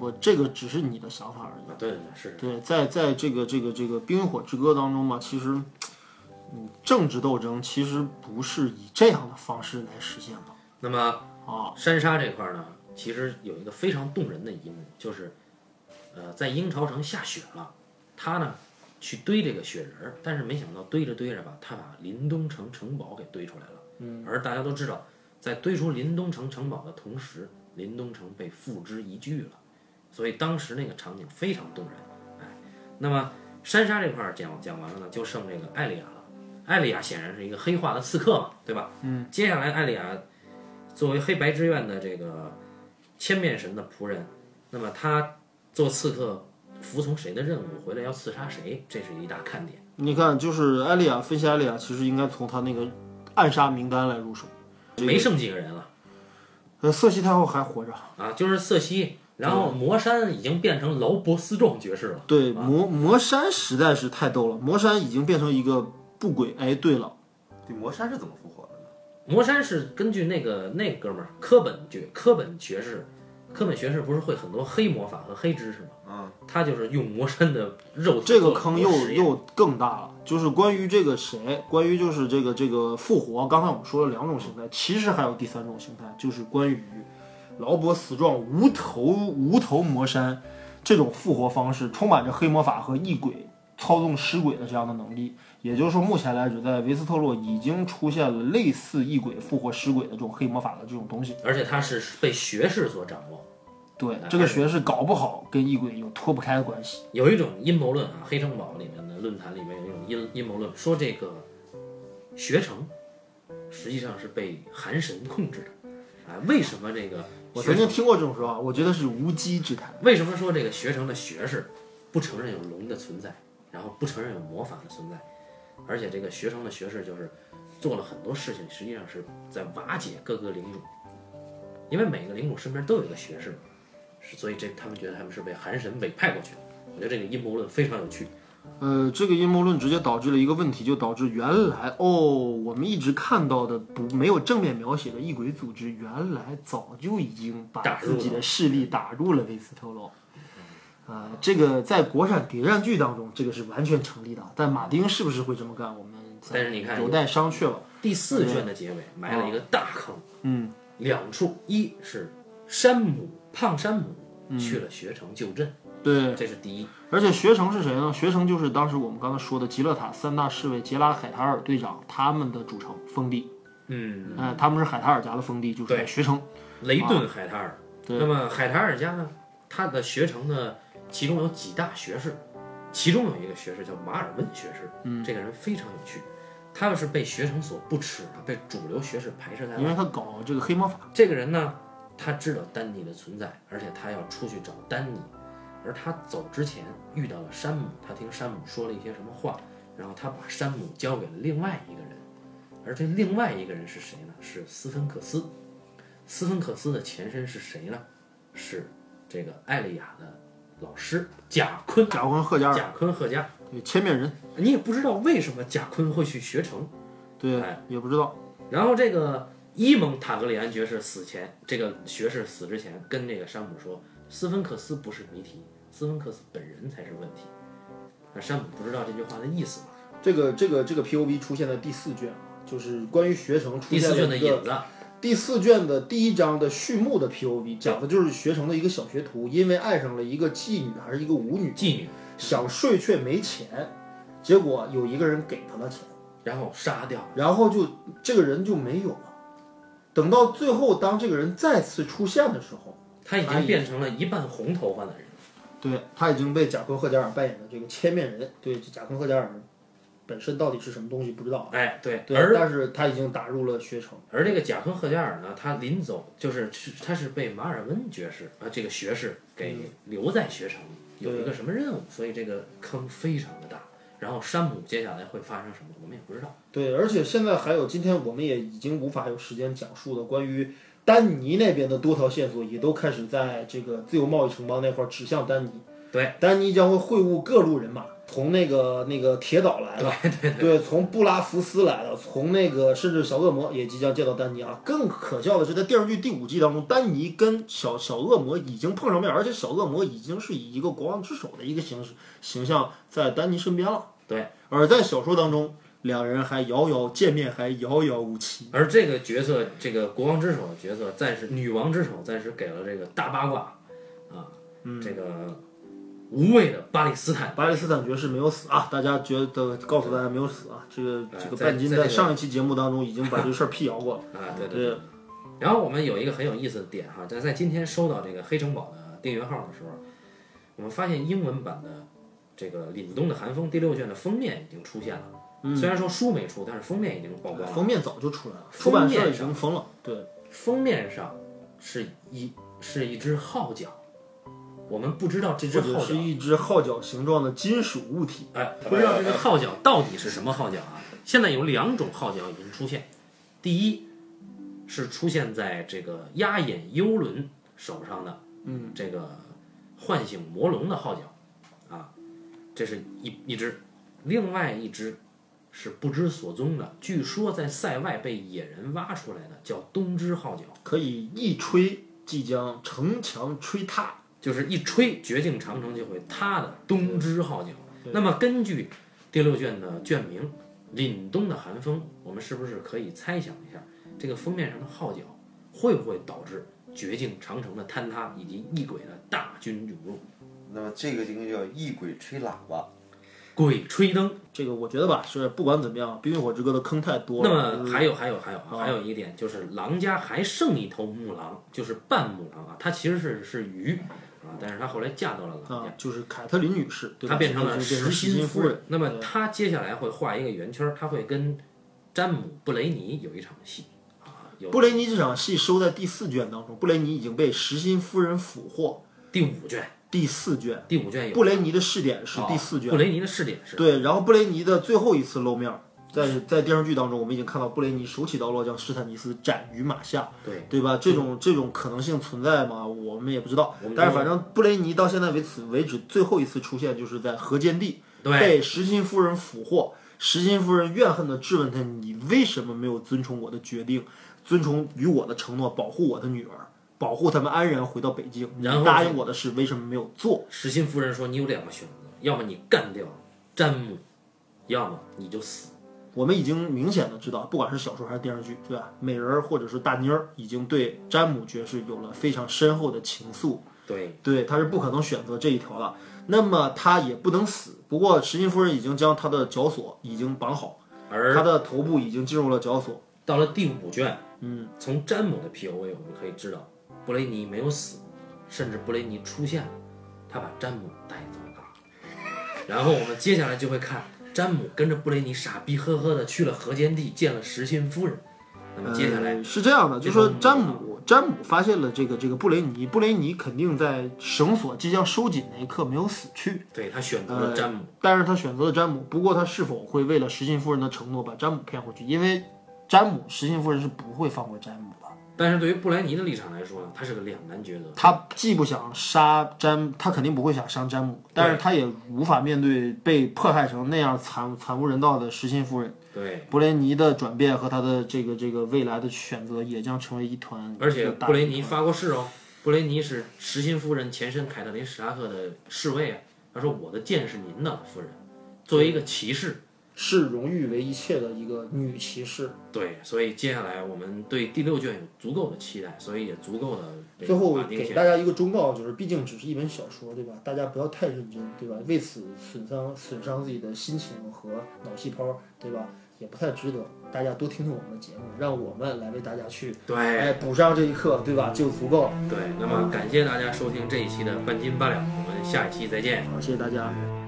C: 我这个只是你的想法而已。
A: 啊？对对对，是
C: 对，在在这个这个这个冰与火之歌当中嘛，其实，嗯，政治斗争其实不是以这样的方式来实现的
A: 那么
C: 啊。
A: 山沙这块儿呢，其实有一个非常动人的一幕，就是，呃，在鹰巢城下雪了，他呢去堆这个雪人儿，但是没想到堆着堆着吧，他把林东城城堡给堆出来了。嗯，而大家都知道，在堆出临冬城城堡的同时，临冬城被付之一炬了，所以当时那个场景非常动人。哎，那么山沙这块儿讲讲完了呢，就剩这个艾丽亚了。艾丽亚显然是一个黑化的刺客嘛，对吧？嗯，接下来艾丽亚作为黑白之愿的这个千面神的仆人，那么他做刺客。服从谁的任务回来要刺杀谁，这是一大看点。
C: 你看，就是艾丽亚分析艾丽亚，其实应该从他那个暗杀名单来入手。
A: 没剩几个人了。
C: 呃，瑟西太后还活着
A: 啊，就是瑟西。然后魔山已经变成劳勃斯壮爵士了。
C: 对，魔魔山实在是太逗了。魔山已经变成一个不轨。哎，对了，
B: 对，魔山是怎么复活的呢？
A: 魔山是根据那个那哥们儿科本爵科本爵士。科本学士不是会很多黑魔法和黑知识吗？
B: 嗯，
A: 他就是用魔山的肉。
C: 这个坑又又更大了，就是关于这个谁，关于就是这个这个复活。刚才我们说了两种形态，其实还有第三种形态，就是关于劳勃死状无头无头魔山这种复活方式，充满着黑魔法和异鬼操纵尸鬼的这样的能力。也就是说，目前来说，在维斯特洛已经出现了类似异鬼复活尸鬼的这种黑魔法的这种东西，
A: 而且它是被学士所掌握。
C: 对，这个学士搞不好跟异鬼有脱不开的关系。
A: 有一种阴谋论啊，黑城堡里面的论坛里面有一种阴阴谋论，说这个学成实际上是被寒神控制的。啊，为什么这个？
C: 我曾经听过这种说法，我觉得是无稽之谈。
A: 为什么说这个学成的学士不承认有龙的存在，然后不承认有魔法的存在？而且这个学生的学士就是做了很多事情，实际上是在瓦解各个领主，因为每个领主身边都有一个学士，所以这他们觉得他们是被韩神委派过去的。我觉得这个阴谋论非常有趣。
C: 呃，这个阴谋论直接导致了一个问题，就导致原来哦，我们一直看到的不没有正面描写的异鬼组织，原来早就已经把自己的势力打入了维斯特洛。啊，这个在国产谍战剧当中，这个是完全成立的。但马丁是不是会这么干？我们
A: 但是你看
C: 有待商榷了。
A: 第四卷的结尾埋了一个大坑，
C: 嗯，
A: 两处，一是山姆胖山姆去了学城救阵，
C: 对，
A: 这是第一。
C: 而且学城是谁呢？学城就是当时我们刚才说的极乐塔三大侍卫杰拉海塔尔队长他们的主城封地。
A: 嗯，
C: 哎，他们是海塔尔家的封地，就是在学城。
A: 雷顿海塔尔。那么海塔尔家呢？他的学城呢？其中有几大学士，其中有一个学士叫马尔温学士，
C: 嗯，
A: 这个人非常有趣，他是被学生所不齿的，被主流学士排斥在外，
C: 因为他搞这个黑魔法。
A: 这个人呢，他知道丹尼的存在，而且他要出去找丹尼，而他走之前遇到了山姆，他听山姆说了一些什么话，然后他把山姆交给了另外一个人，而这另外一个人是谁呢？是斯芬克斯，斯芬克斯的前身是谁呢？是这个艾丽亚的。老师贾坤，
C: 贾坤贺家，
A: 贾坤贺家，
C: 对，千面人，
A: 你也不知道为什么贾坤会去学成，
C: 对，也不知道。
A: 然后这个伊蒙塔格里安爵士死前，这个学士死之前，跟这个山姆说，斯芬克斯不是谜题，斯芬克斯本人才是问题。那山姆不知道这句话的意思吗？
C: 这个这个这个 P O B 出现的第四卷啊，就是关于学成
A: 第四卷的引子。
C: 第四卷的第一章的序幕的 P.O.V 讲的就是学成的一个小学徒，因为爱上了一个妓女还是一个舞女，
A: 妓女
C: 想睡却没钱，结果有一个人给他了钱，
A: 然后杀掉，
C: 然后就这个人就没有了。等到最后，当这个人再次出现的时候，
A: 他已经变成了一半红头发的人，
C: 对他已经被贾科赫加尔扮演的这个千面人，对贾科赫加尔。本身到底是什么东西不知道，
A: 哎，对，
C: 而但是他已经打入了学城。
A: 而这个贾昆赫加尔呢，他临走就是他是被马尔温爵士啊这个学士给留在学城，有一个什么任务，所以这个坑非常的大。然后山姆接下来会发生什么，我们也不知道。
C: 对，而且现在还有今天我们也已经无法有时间讲述的关于丹尼那边的多条线索，也都开始在这个自由贸易城邦那块指向丹尼。
A: 对，
C: 丹尼将会会晤各路人马。从那个那个铁岛来的，
A: 对，
C: 从布拉福斯来的，从那个甚至小恶魔也即将见到丹尼啊。更可笑的是，在电视剧第五季当中，丹尼跟小小恶魔已经碰上面，而且小恶魔已经是以一个国王之首的一个形式形象在丹尼身边了。
A: 对，
C: 而在小说当中，两人还遥遥见面，还遥遥无期。
A: 而这个角色，这个国王之首的角色，暂时女王之首暂时给了这个大八卦啊，这个。无畏的巴勒斯坦。
C: 巴勒斯坦爵士没有死啊！大家觉得告诉大家没有死啊！这个这个半斤在上一期节目当中已经把这个事儿辟谣过了。
A: 啊，对对对。然后我们有一个很有意思的点哈，在在今天收到这个黑城堡的订阅号的时候，我们发现英文版的这个《凛冬的寒风》第六卷的封面已经出现了。虽然说书没出，但是封面已经曝光了。
C: 封面早就出来了，出版社已
A: 封面上
C: 经封了。对，
A: 封面上是一是一只号角，我们不知道这只
C: 或者
A: 号角，
C: 是一只号角形状的金属物体。
A: 哎，不知道这个号角到底是什么号角啊？现在有两种号角已经出现，第一是出现在这个压眼幽轮手上的，嗯，这个唤醒魔龙的号角，啊，这是一一只，另外一只是不知所踪的，据说在塞外被野人挖出来的，叫东之号角。
C: 可以一吹即将城墙吹塌。
A: 就是一吹绝境长城就会塌的东之号角。那么根据第六卷的卷名《凛冬的寒风》，我们是不是可以猜想一下，这个封面上的号角会不会导致绝境长城的坍塌以及异鬼的大军涌入？
B: 那么这个应该叫异鬼吹喇叭。
A: 鬼吹灯。
C: 这个我觉得吧，是不管怎么样，《冰与火之歌》的坑太多了那。
A: 么还有还有还有啊，还有一点就是狼家还剩一头母狼，就是半母狼啊，它其实是是鱼啊，但是她后来嫁到了老家。
C: 啊，就是凯特琳女士，
A: 她变成了实心
C: 实夫
A: 人。那么她接下来会画一个圆圈儿，她会跟詹姆·布雷尼有一场戏啊，有
C: 布雷尼这场戏收在第四卷当中，布雷尼已经被实心夫人俘获。
A: 第五卷，
C: 第四卷，
A: 第五卷有
C: 布雷尼的试点是第四卷，
A: 布雷尼的试点是
C: 对，然后布雷尼的最后一次露面，在在电视剧当中，我们已经看到布雷尼手起刀落将史坦尼斯斩于马下，
A: 对
C: 对吧？这种这种可能性存在吗？我们也不知道。但是反正布雷尼到现在为此为止最后一次出现就是在河间地
A: 对
C: 被石心夫人俘获，石心夫人怨恨的质问他：“你为什么没有遵从我的决定，遵从与我的承诺，保护我的女儿，保护他们安然回到北京？你
A: 然后
C: 答应我的事为什么没有做？”
A: 石心夫人说：“你有两个选择，要么你干掉詹姆，要么你就死。
C: 我们已经明显的知道，不管是小说还是电视剧，对吧？美人儿或者是大妮儿已经对詹姆爵士有了非常深厚的情愫，”
A: 对，
C: 对，他是不可能选择这一条了。那么他也不能死。不过石心夫人已经将他的绞索已经绑好，
A: 而
C: 他的头部已经进入了绞索。
A: 到了第五卷，嗯，从詹姆的 POV 我们可以知道，布雷尼没有死，甚至布雷尼出现了，他把詹姆带走了。然后我们接下来就会看詹姆跟着布雷尼傻逼呵呵的去了河间地，见了石心夫人。那么接下来
C: 呃是这样的，就是说詹姆詹姆发现了这个这个布雷尼，布雷尼肯定在绳索即将收紧那一刻没有死去，
A: 对他选择了詹姆，
C: 但是他选择了詹姆。不过他是否会为了石心夫人的承诺把詹姆骗回去？因为詹姆石心夫人是不会放过詹姆的。
A: 但是对于布莱尼的立场来说呢，他是个两难抉择。
C: 他既不想杀詹，他肯定不会想杀詹姆，但是他也无法面对被迫害成那样惨惨无人道的实心夫人。
A: 对，
C: 布雷尼的转变和他的这个这个未来的选择也将成为一团。
A: 而且布雷尼发过誓哦，布雷尼是实心夫人前身凯特琳史拉克的侍卫啊。他说：“我的剑是您的，夫人。”作为一个骑士，
C: 视荣誉为一切的一个女骑士。
A: 对，所以接下来我们对第六卷有足够的期待，所以也足够的
C: 最后给大家一个忠告，就是毕竟只是一本小说，对吧？大家不要太认真，对吧？为此损伤损伤自己的心情和脑细胞，对吧？也不太值得。大家多听听我们的节目，让我们来为大家去
A: 对
C: 哎补上这一课，对吧？就足够了。
A: 对。那么感谢大家收听这一期的半斤八两，我们下一期再见。
C: 好，谢谢大家。